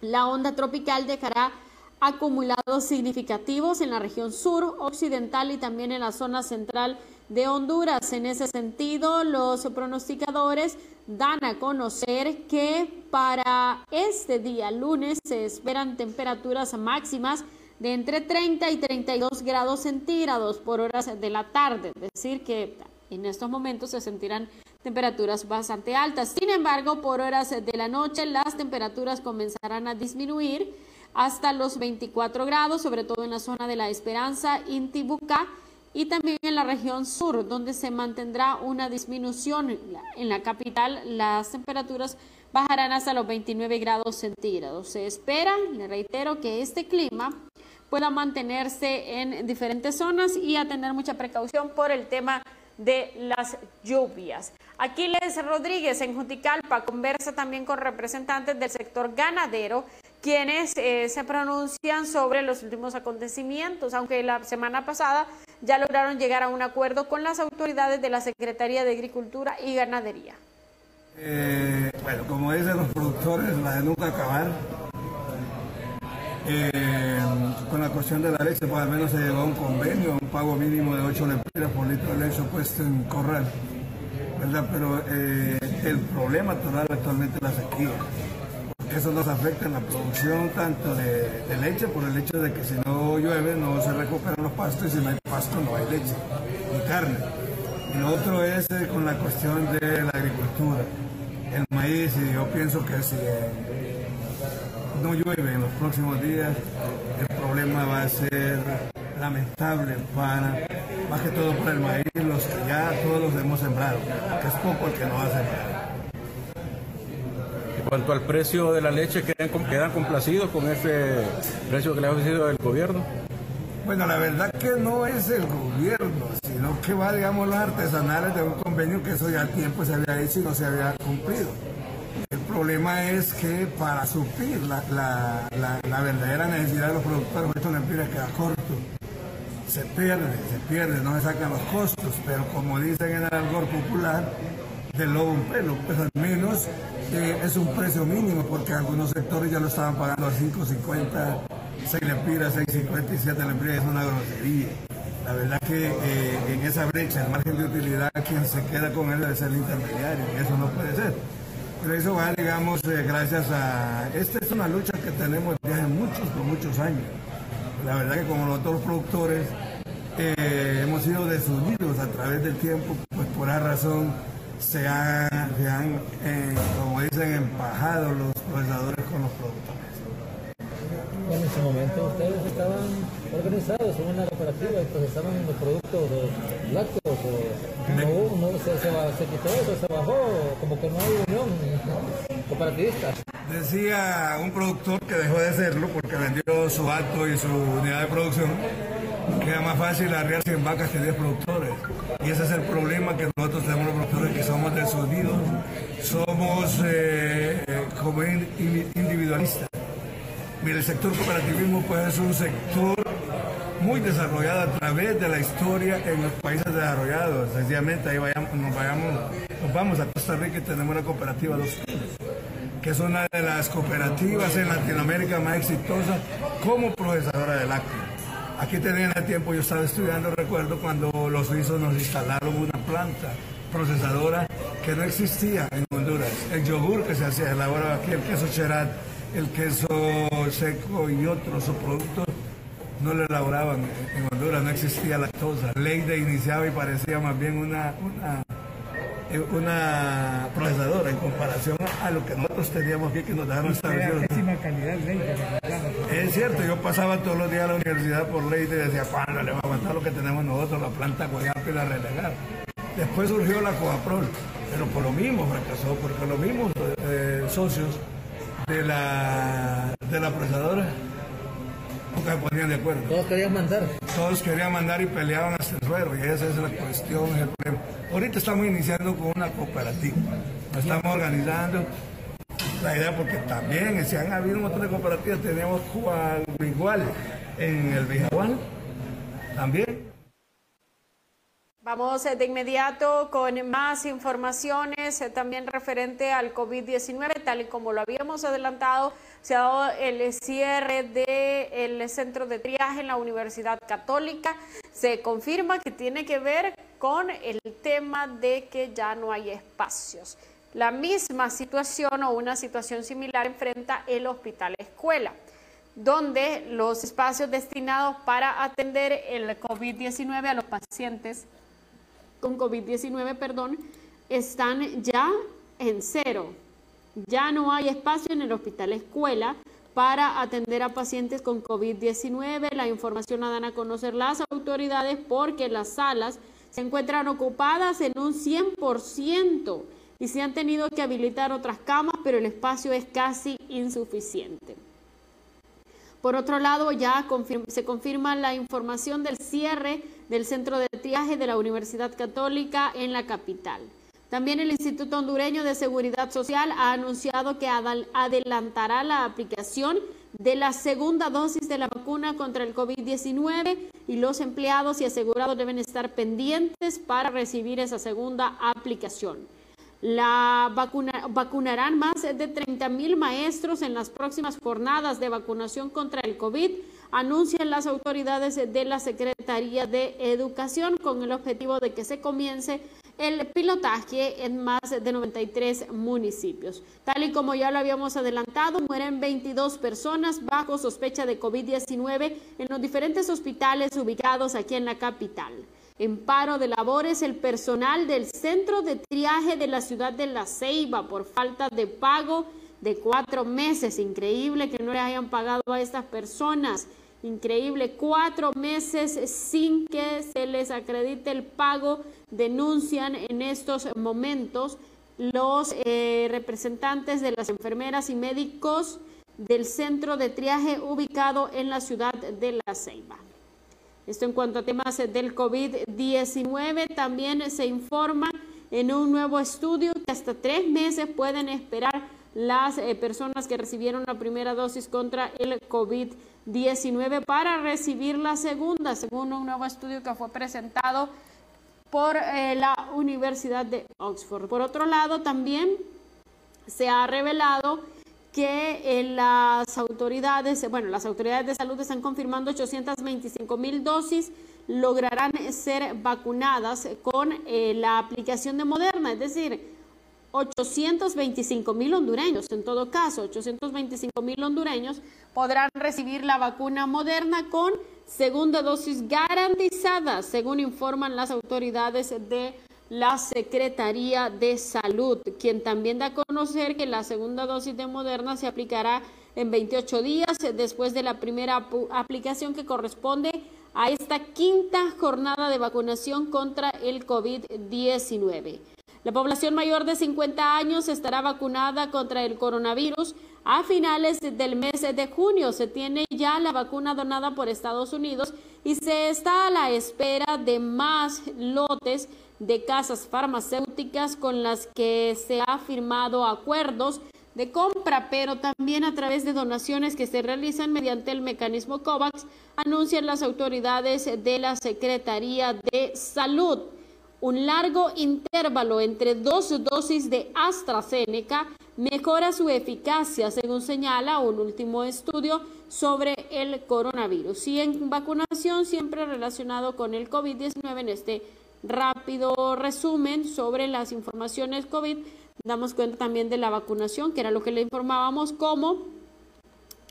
la onda tropical dejará acumulados significativos en la región sur occidental y también en la zona central de Honduras. En ese sentido, los pronosticadores dan a conocer que para este día lunes se esperan temperaturas máximas de entre 30 y 32 grados centígrados por horas de la tarde, es decir que en estos momentos se sentirán temperaturas bastante altas. Sin embargo, por horas de la noche las temperaturas comenzarán a disminuir hasta los 24 grados, sobre todo en la zona de La Esperanza, Intibucá y también en la región sur, donde se mantendrá una disminución. En la capital las temperaturas bajarán hasta los 29 grados centígrados. Se espera, le reitero, que este clima pueda mantenerse en diferentes zonas y a tener mucha precaución por el tema de las lluvias. Aquiles Rodríguez en Juticalpa conversa también con representantes del sector ganadero quienes eh, se pronuncian sobre los últimos acontecimientos, aunque la semana pasada ya lograron llegar a un acuerdo con las autoridades de la Secretaría de Agricultura y Ganadería. Eh, bueno, como dicen los productores, la de nunca acabar. Eh, cuestión de la leche, pues al menos se llegó a un convenio, un pago mínimo de 8 lempiras por litro de leche puesto en corral. ¿verdad? Pero el problema total actualmente es la sequía eso nos afecta en la producción tanto de, leche por el hecho de que si no llueve no se recuperan los pastos y si no hay pasto no hay leche ni carne. Y lo otro es eh, con la cuestión de la agricultura. El maíz, y yo pienso que si no llueve en los próximos días, el problema va a ser lamentable para, más que todo para el maíz, los que ya todos los hemos sembrado, que es poco el que no va a sembrar cuanto al precio de la leche, ¿quedan, quedan complacidos con ese precio que le ha ofrecido el gobierno? Bueno, la verdad que no es el gobierno, sino que va, digamos, los artesanales de un convenio que eso ya a tiempo se había hecho y no se había cumplido. El problema es que para suplir la, verdadera necesidad de los productores, esto le que queda corto. Se pierde, se pierde, no se sacan los costos, pero como dicen en el algor popular, del lobo un pelo, pues al menos es un precio mínimo porque algunos sectores ya lo estaban pagando a 5.50, 6 lempiras, 6.50 y 7 lempiras, es una grosería. La verdad que eh, en esa brecha, el margen de utilidad, quien se queda con él debe ser el intermediario y eso no puede ser. Pero eso va, digamos, eh, gracias a... Esta es una lucha que tenemos desde hace muchos, por muchos años. La verdad que como los otros productores eh, hemos sido desunidos a través del tiempo, pues por esa razón se han, eh, como dicen, empajado los procesadores con los productores. En ese momento ustedes estaban organizados en una cooperativa y procesaban los productos lácteos. O se, se, bajó, como que no hay unión cooperativista. Decía un productor que dejó de hacerlo porque vendió su acto y su unidad de producción queda más fácil arrear 100 vacas que 10 productores. Y ese es el problema que nosotros tenemos los productores que somos desunidos, somos eh, eh, como individualistas. Mira, el sector cooperativismo pues es un sector muy desarrollado a través de la historia en los países desarrollados. Sencillamente ahí vayamos, nos, vayamos, nos vamos a Costa Rica y tenemos una cooperativa Dos que es una de las cooperativas en Latinoamérica más exitosas como procesadora de lácteos. Aquí tenía el tiempo, yo estaba estudiando, recuerdo cuando los suizos nos instalaron una planta procesadora que no existía en Honduras. El yogur que se hacía, elaboraba aquí, el queso cherat, el queso seco y otros productos no lo elaboraban en Honduras, no existía lactosa. Ley de iniciaba y parecía más bien una, una una procesadora en comparación a lo que nosotros teníamos aquí que nos dejaron establecido. calidad. Es cierto, yo pasaba todos los días a la universidad por ley y decía, ¿cuándo le va a aguantar lo que tenemos nosotros, la planta Guayapa y la relegar? Después surgió la Coaprol, pero por lo mismo fracasó, porque los mismos eh, socios de la, de la procesadora. Nunca se ponían de acuerdo. Todos querían mandar. Todos querían mandar y peleaban hasta el suelo, y esa es la cuestión, es el problema. Ahorita estamos iniciando con una cooperativa. Nos estamos organizando. La idea, porque también, si han habido un montón de cooperativas, tenemos igual en el Vijagual, también. Vamos eh, de inmediato con más informaciones eh, también referente al COVID-19, tal y como lo habíamos adelantado, se ha dado el cierre del centro de triaje en la Universidad Católica. Se confirma que tiene que ver con el tema de que ya no hay espacios. La misma situación o una situación similar enfrenta el Hospital Escuela donde los espacios destinados para atender el COVID-19 a los pacientes con COVID-19, perdón, están ya en cero. Ya no hay espacio en el hospital escuela para atender a pacientes con COVID-19. La información la dan a conocer las autoridades porque las salas se encuentran ocupadas en un 100% y se han tenido que habilitar otras camas, pero el espacio es casi insuficiente. Por otro lado, ya se confirma la información del cierre del centro de triaje de la Universidad Católica en la capital. También el Instituto Hondureño de Seguridad Social ha anunciado que adelantará la aplicación de la segunda dosis de la vacuna contra el COVID-19 y los empleados y asegurados deben estar pendientes para recibir esa segunda aplicación. La vacuna, vacunarán más de 30 mil maestros en las próximas jornadas de vacunación contra el COVID, anuncian las autoridades de la Secretaría de Educación con el objetivo de que se comience el pilotaje en más de 93 municipios. Tal y como ya lo habíamos adelantado, mueren 22 personas bajo sospecha de COVID-19 en los diferentes hospitales ubicados aquí en la capital. En paro de labores el personal del centro de triaje de la ciudad de La Ceiba por falta de pago de cuatro meses. Increíble que no le hayan pagado a estas personas. Increíble, cuatro meses sin que se les acredite el pago. Denuncian en estos momentos los eh, representantes de las enfermeras y médicos del centro de triaje ubicado en la ciudad de La Ceiba. Esto en cuanto a temas del COVID-19, también se informa en un nuevo estudio que hasta tres meses pueden esperar las eh, personas que recibieron la primera dosis contra el COVID-19 para recibir la segunda, según un nuevo estudio que fue presentado por eh, la Universidad de Oxford. Por otro lado, también se ha revelado que eh, las autoridades, bueno, las autoridades de salud están confirmando 825 mil dosis lograrán ser vacunadas con eh, la aplicación de Moderna, es decir, 825 mil hondureños, en todo caso, 825 mil hondureños podrán recibir la vacuna Moderna con segunda dosis garantizada, según informan las autoridades de la Secretaría de Salud, quien también da a conocer que la segunda dosis de Moderna se aplicará en 28 días después de la primera aplicación que corresponde a esta quinta jornada de vacunación contra el COVID-19. La población mayor de 50 años estará vacunada contra el coronavirus a finales del mes de junio. Se tiene ya la vacuna donada por Estados Unidos y se está a la espera de más lotes de casas farmacéuticas con las que se ha firmado acuerdos de compra, pero también a través de donaciones que se realizan mediante el mecanismo COVAX, anuncian las autoridades de la Secretaría de Salud. Un largo intervalo entre dos dosis de AstraZeneca mejora su eficacia, según señala un último estudio sobre el coronavirus. Y en vacunación siempre relacionado con el COVID-19 en este rápido resumen sobre las informaciones COVID. Damos cuenta también de la vacunación, que era lo que le informábamos, como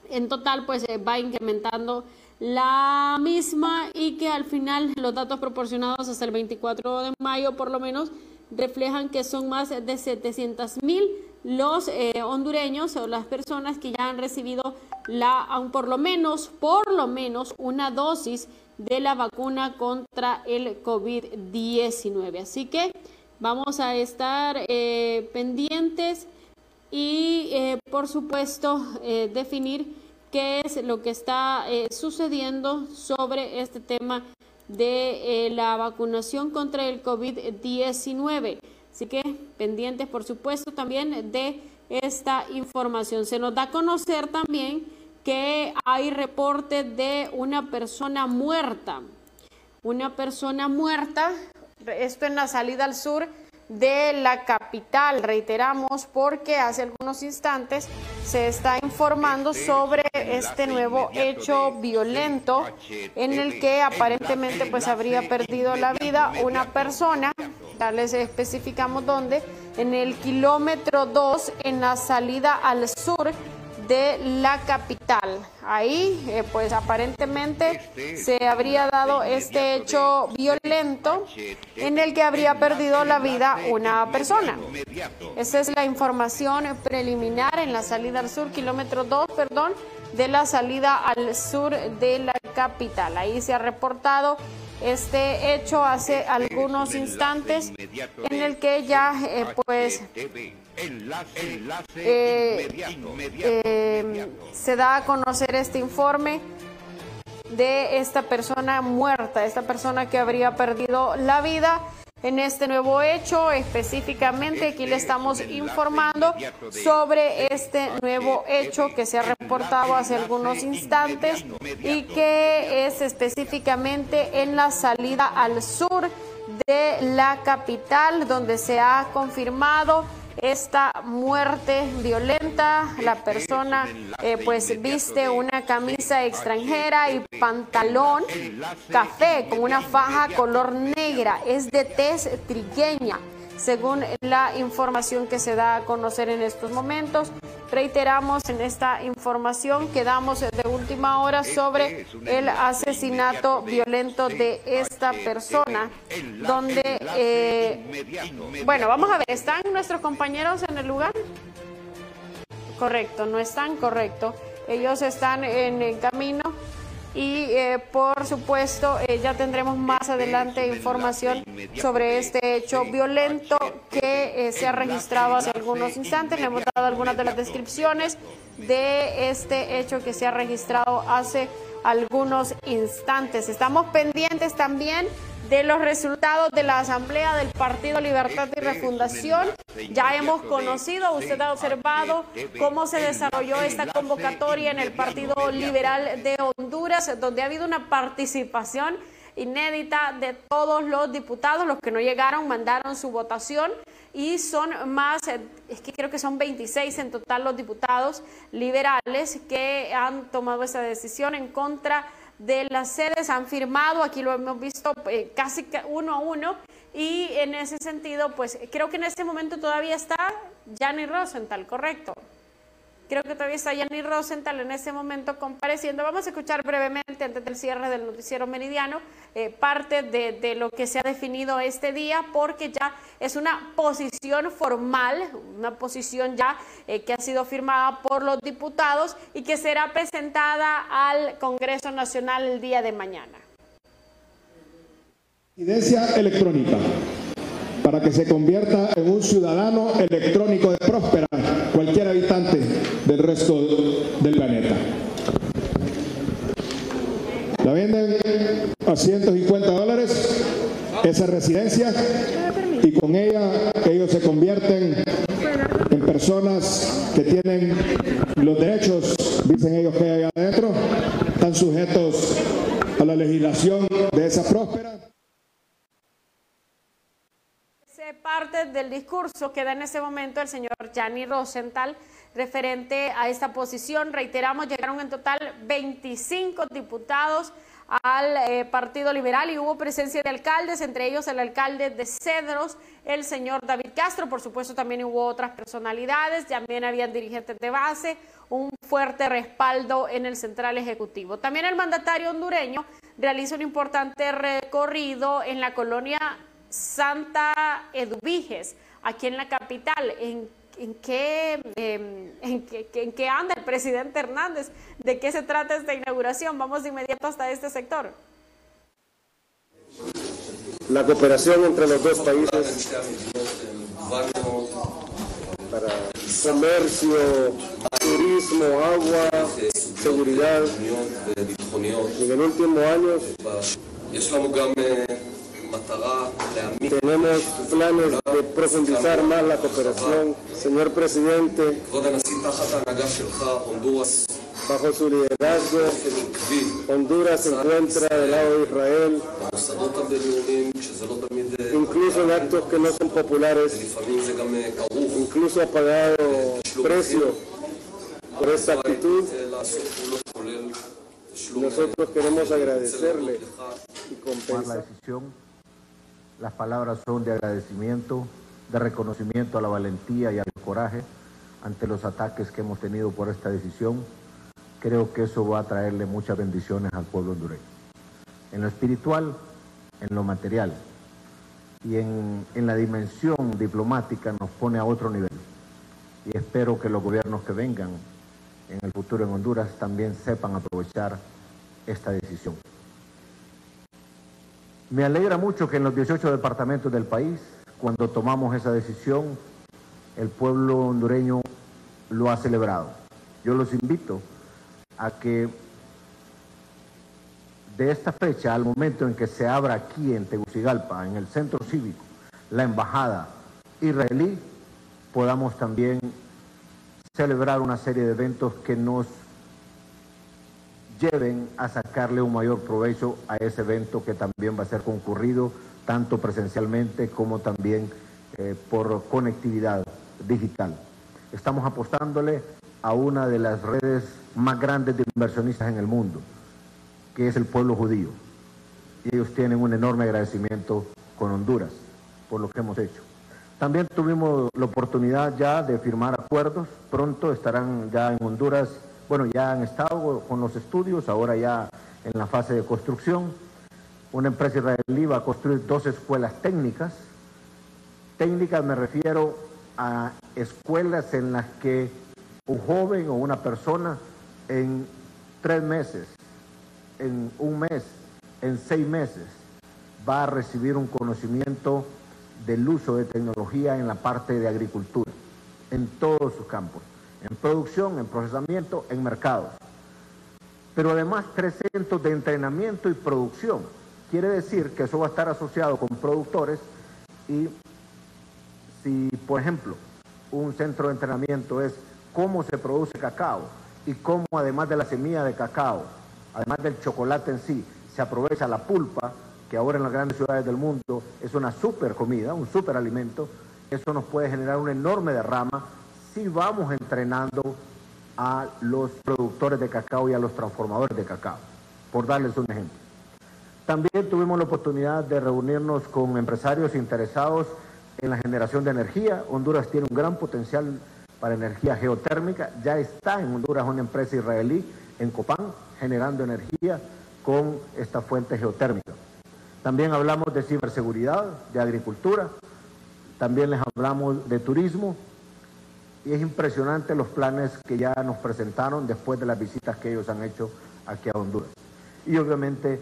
en total pues va incrementando la misma y que al final los datos proporcionados hasta el 24 de mayo por lo menos reflejan que son más de 700 mil los eh, hondureños o las personas que ya han recibido la, por lo menos, por lo menos una dosis de la vacuna contra el COVID-19. Así que vamos a estar eh, pendientes y, eh, por supuesto, definir qué es lo que está eh, sucediendo sobre este tema de la vacunación contra el COVID-19. Así que pendientes, por supuesto, también de esta información. Se nos da a conocer también que hay reporte de una persona muerta. Una persona muerta, esto en la salida al sur de la capital. Reiteramos porque hace algunos instantes se está informando sobre este nuevo hecho violento en el que aparentemente pues habría perdido la vida una persona. Ya les especificamos dónde. En el kilómetro 2 en la salida al sur de la capital. Ahí, eh, pues aparentemente se habría dado este hecho violento en el que habría perdido la vida una persona. Esa es la información preliminar en la salida al sur, kilómetro 2, perdón, de la salida al sur de la capital. Ahí se ha reportado este hecho hace algunos instantes en el que ya eh, pues eh, eh, se da a conocer este informe de esta persona muerta, esta persona que habría perdido la vida en este nuevo hecho. Específicamente aquí le estamos informando sobre este nuevo hecho que se ha reportado hace algunos instantes y que es específicamente en la salida al sur de la capital donde se ha confirmado esta muerte violenta. La persona eh, pues viste una camisa extranjera y pantalón café con una faja color negra. Es de tez trigueña según la información que se da a conocer en estos momentos. Reiteramos en esta información que damos de última hora sobre el asesinato violento de esta persona, donde, eh, bueno, vamos a ver, ¿están nuestros compañeros en el lugar? Correcto, no están, correcto. Ellos están en el camino y eh, por supuesto eh, ya tendremos más adelante información sobre este hecho violento que eh, se ha registrado hace algunos instantes. Le hemos dado algunas de las descripciones de este hecho que se ha registrado hace algunos instantes. Estamos pendientes también de los resultados de la Asamblea del Partido Libertad y Refundación. Ya hemos conocido, usted ha observado cómo se desarrolló esta convocatoria en el Partido Liberal de Honduras, donde ha habido una participación inédita de todos los diputados, los que no llegaron mandaron su votación y son más, es que creo que son 26 en total los diputados liberales que han tomado esa decisión en contra de las sedes han firmado, aquí lo hemos visto eh, casi uno a uno, y en ese sentido, pues creo que en este momento todavía está Gianni Rosenthal, ¿correcto? Creo que todavía está Yanni Rosenthal en este momento compareciendo. Vamos a escuchar brevemente, antes del cierre del noticiero meridiano, eh, parte de, lo que se ha definido este día, porque ya es una posición formal, una posición ya eh, que ha sido firmada por los diputados y que será presentada al Congreso Nacional el día de mañana. Evidencia electrónica para que se convierta en un ciudadano electrónico de próspera cualquier habitante del resto del planeta. La venden a 150 dólares esa residencia y con ella ellos se convierten en personas que tienen los derechos, dicen ellos que hay adentro, están sujetos a la legislación de esa próspera parte del discurso que da en ese momento el señor Gianni Rosenthal referente a esta posición. Reiteramos, llegaron en total 25 diputados al eh, Partido Liberal y hubo presencia de alcaldes, entre ellos el alcalde de Cedros, el señor David Castro, por supuesto también hubo otras personalidades, también habían dirigentes de base, un fuerte respaldo en el Central Ejecutivo. También el mandatario hondureño realiza un importante recorrido en la colonia Santa Eduviges, aquí en la capital. ¿En, en, qué, em, en, qué, ¿En qué anda el presidente Hernández? ¿De qué se trata esta inauguración? Vamos de inmediato hasta este sector. La cooperación entre los dos países para comercio, turismo, agua, seguridad. En el último año tenemos planes de profundizar más la cooperación. Señor presidente, bajo su liderazgo, Honduras se encuentra del lado de Israel, incluso en actos que no son populares, incluso ha pagado precio por esta actitud. Nosotros queremos agradecerle y compensar. Las palabras son de agradecimiento, de reconocimiento a la valentía y al coraje ante los ataques que hemos tenido por esta decisión. Creo que eso va a traerle muchas bendiciones al pueblo hondureño. En lo espiritual, en lo material y en, en la dimensión diplomática nos pone a otro nivel. Y espero que los gobiernos que vengan en el futuro en Honduras también sepan aprovechar esta decisión. Me alegra mucho que en los 18 departamentos del país, cuando tomamos esa decisión, el pueblo hondureño lo ha celebrado. Yo los invito a que de esta fecha al momento en que se abra aquí en Tegucigalpa, en el centro cívico, la embajada israelí, podamos también celebrar una serie de eventos que nos lleven a sacarle un mayor provecho a ese evento que también va a ser concurrido tanto presencialmente como también eh, por conectividad digital. Estamos apostándole a una de las redes más grandes de inversionistas en el mundo, que es el pueblo judío. Y ellos tienen un enorme agradecimiento con Honduras por lo que hemos hecho. También tuvimos la oportunidad ya de firmar acuerdos. Pronto estarán ya en Honduras, bueno, ya han estado con los estudios, ahora ya en la fase de construcción. Una empresa israelí va a construir dos escuelas técnicas. Técnicas me refiero a escuelas en las que un joven o una persona en tres meses, en un mes, en seis meses, va a recibir un conocimiento del uso de tecnología en la parte de agricultura, en todos sus campos, en producción, en procesamiento, en mercados. Pero además tres centros de entrenamiento y producción. Quiere decir que eso va a estar asociado con productores y si, por ejemplo, un centro de entrenamiento es cómo se produce cacao y cómo además de la semilla de cacao, además del chocolate en sí, se aprovecha la pulpa, que ahora en las grandes ciudades del mundo es una super comida, un super alimento, eso nos puede generar una enorme derrama si vamos entrenando a los productores de cacao y a los transformadores de cacao, por darles un ejemplo. También tuvimos la oportunidad de reunirnos con empresarios interesados en la generación de energía. Honduras tiene un gran potencial para energía geotérmica. Ya está en Honduras una empresa israelí en Copán generando energía con esta fuente geotérmica. También hablamos de ciberseguridad, de agricultura, también les hablamos de turismo y es impresionante los planes que ya nos presentaron después de las visitas que ellos han hecho aquí a Honduras. Y obviamente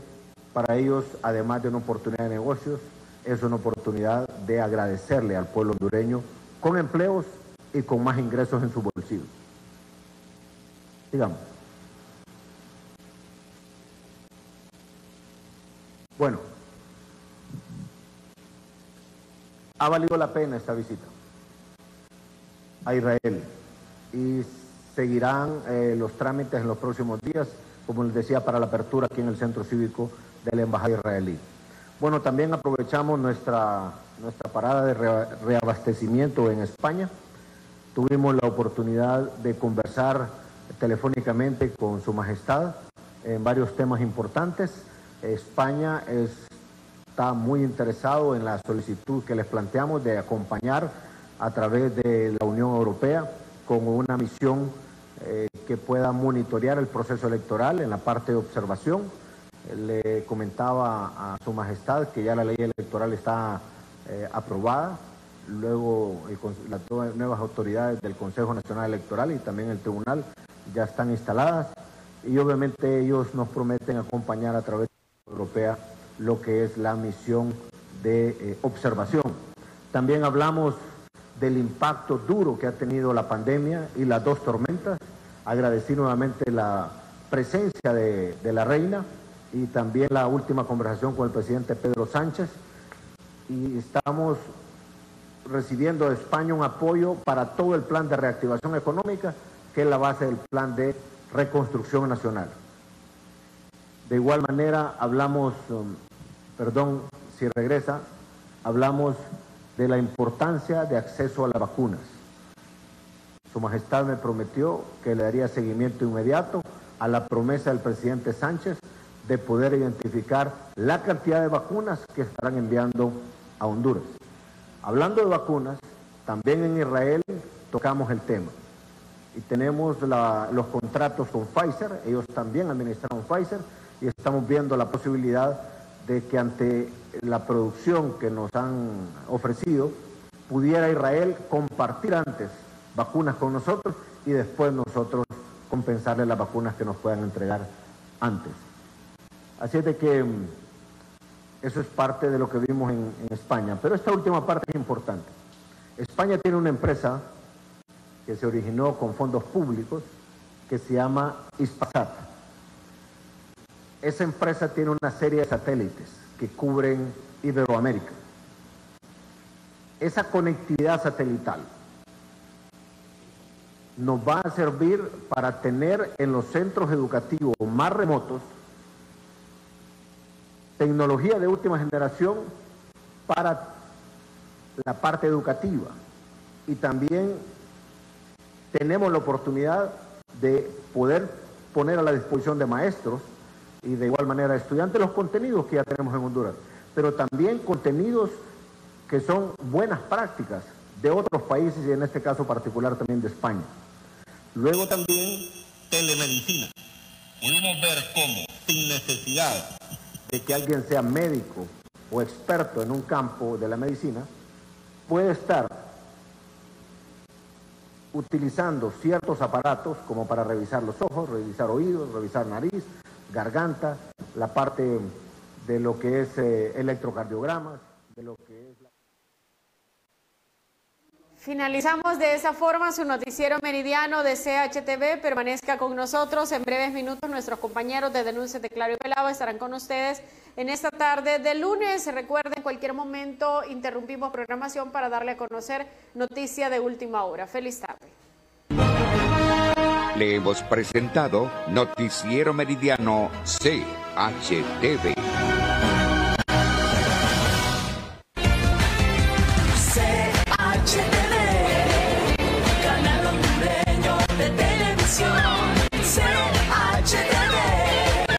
para ellos, además de una oportunidad de negocios, es una oportunidad de agradecerle al pueblo hondureño con empleos y con más ingresos en su bolsillo. Digamos. Bueno, ha valido la pena esta visita a Israel y seguirán eh, los trámites en los próximos días, como les decía, para la apertura aquí en el centro cívico de la Embajada israelí. Bueno, también aprovechamos nuestra, nuestra parada de reabastecimiento en España. Tuvimos la oportunidad de conversar telefónicamente con Su Majestad en varios temas importantes. España es está muy interesado en la solicitud que les planteamos de acompañar a través de la Unión Europea con una misión eh, que pueda monitorear el proceso electoral en la parte de observación. Le comentaba a Su Majestad que ya la ley electoral está eh, aprobada, luego las nuevas autoridades del Consejo Nacional Electoral y también el Tribunal ya están instaladas y obviamente ellos nos prometen acompañar a través de la Unión Europea lo que es la misión de eh, observación. También hablamos del impacto duro que ha tenido la pandemia y las dos tormentas. Agradecí nuevamente la presencia de, la reina y también la última conversación con el presidente Pedro Sánchez. Y estamos recibiendo de España un apoyo para todo el plan de reactivación económica, que es la base del plan de reconstrucción nacional. De igual manera, hablamos, um, perdón si regresa, hablamos de la importancia de acceso a las vacunas. Su Majestad me prometió que le daría seguimiento inmediato a la promesa del presidente Sánchez de poder identificar la cantidad de vacunas que estarán enviando a Honduras. Hablando de vacunas, también en Israel tocamos el tema y tenemos los contratos con Pfizer, ellos también administraron Pfizer y estamos viendo la posibilidad de que ante la producción que nos han ofrecido, pudiera Israel compartir antes vacunas con nosotros y después nosotros compensarle las vacunas que nos puedan entregar antes. Así es de que mm, eso es parte de lo que vimos en, en España. Pero esta última parte es importante. España tiene una empresa que se originó con fondos públicos que se llama Ispasat. Esa empresa tiene una serie de satélites que cubren Iberoamérica. Esa conectividad satelital nos va a servir para tener en los centros educativos más remotos tecnología de última generación para la parte educativa y también tenemos la oportunidad de poder poner a la disposición de maestros y de igual manera estudiantes los contenidos que ya tenemos en Honduras, pero también contenidos que son buenas prácticas de otros países y en este caso particular también de España. Luego también telemedicina. Pudimos ver cómo, sin necesidad de que alguien sea médico o experto en un campo de la medicina, puede estar utilizando ciertos aparatos como para revisar los ojos, revisar oídos, revisar nariz, garganta, la parte de lo que es eh, electrocardiogramas, de lo que es la... Finalizamos de esa forma su noticiero meridiano de CHTV. Permanezca con nosotros. En breves minutos nuestros compañeros de Denuncias de Claro y Pelado estarán con ustedes en esta tarde de lunes. Recuerden, en cualquier momento interrumpimos programación para darle a conocer noticia de última hora. Feliz tarde. Hemos presentado Noticiero Meridiano CHTV.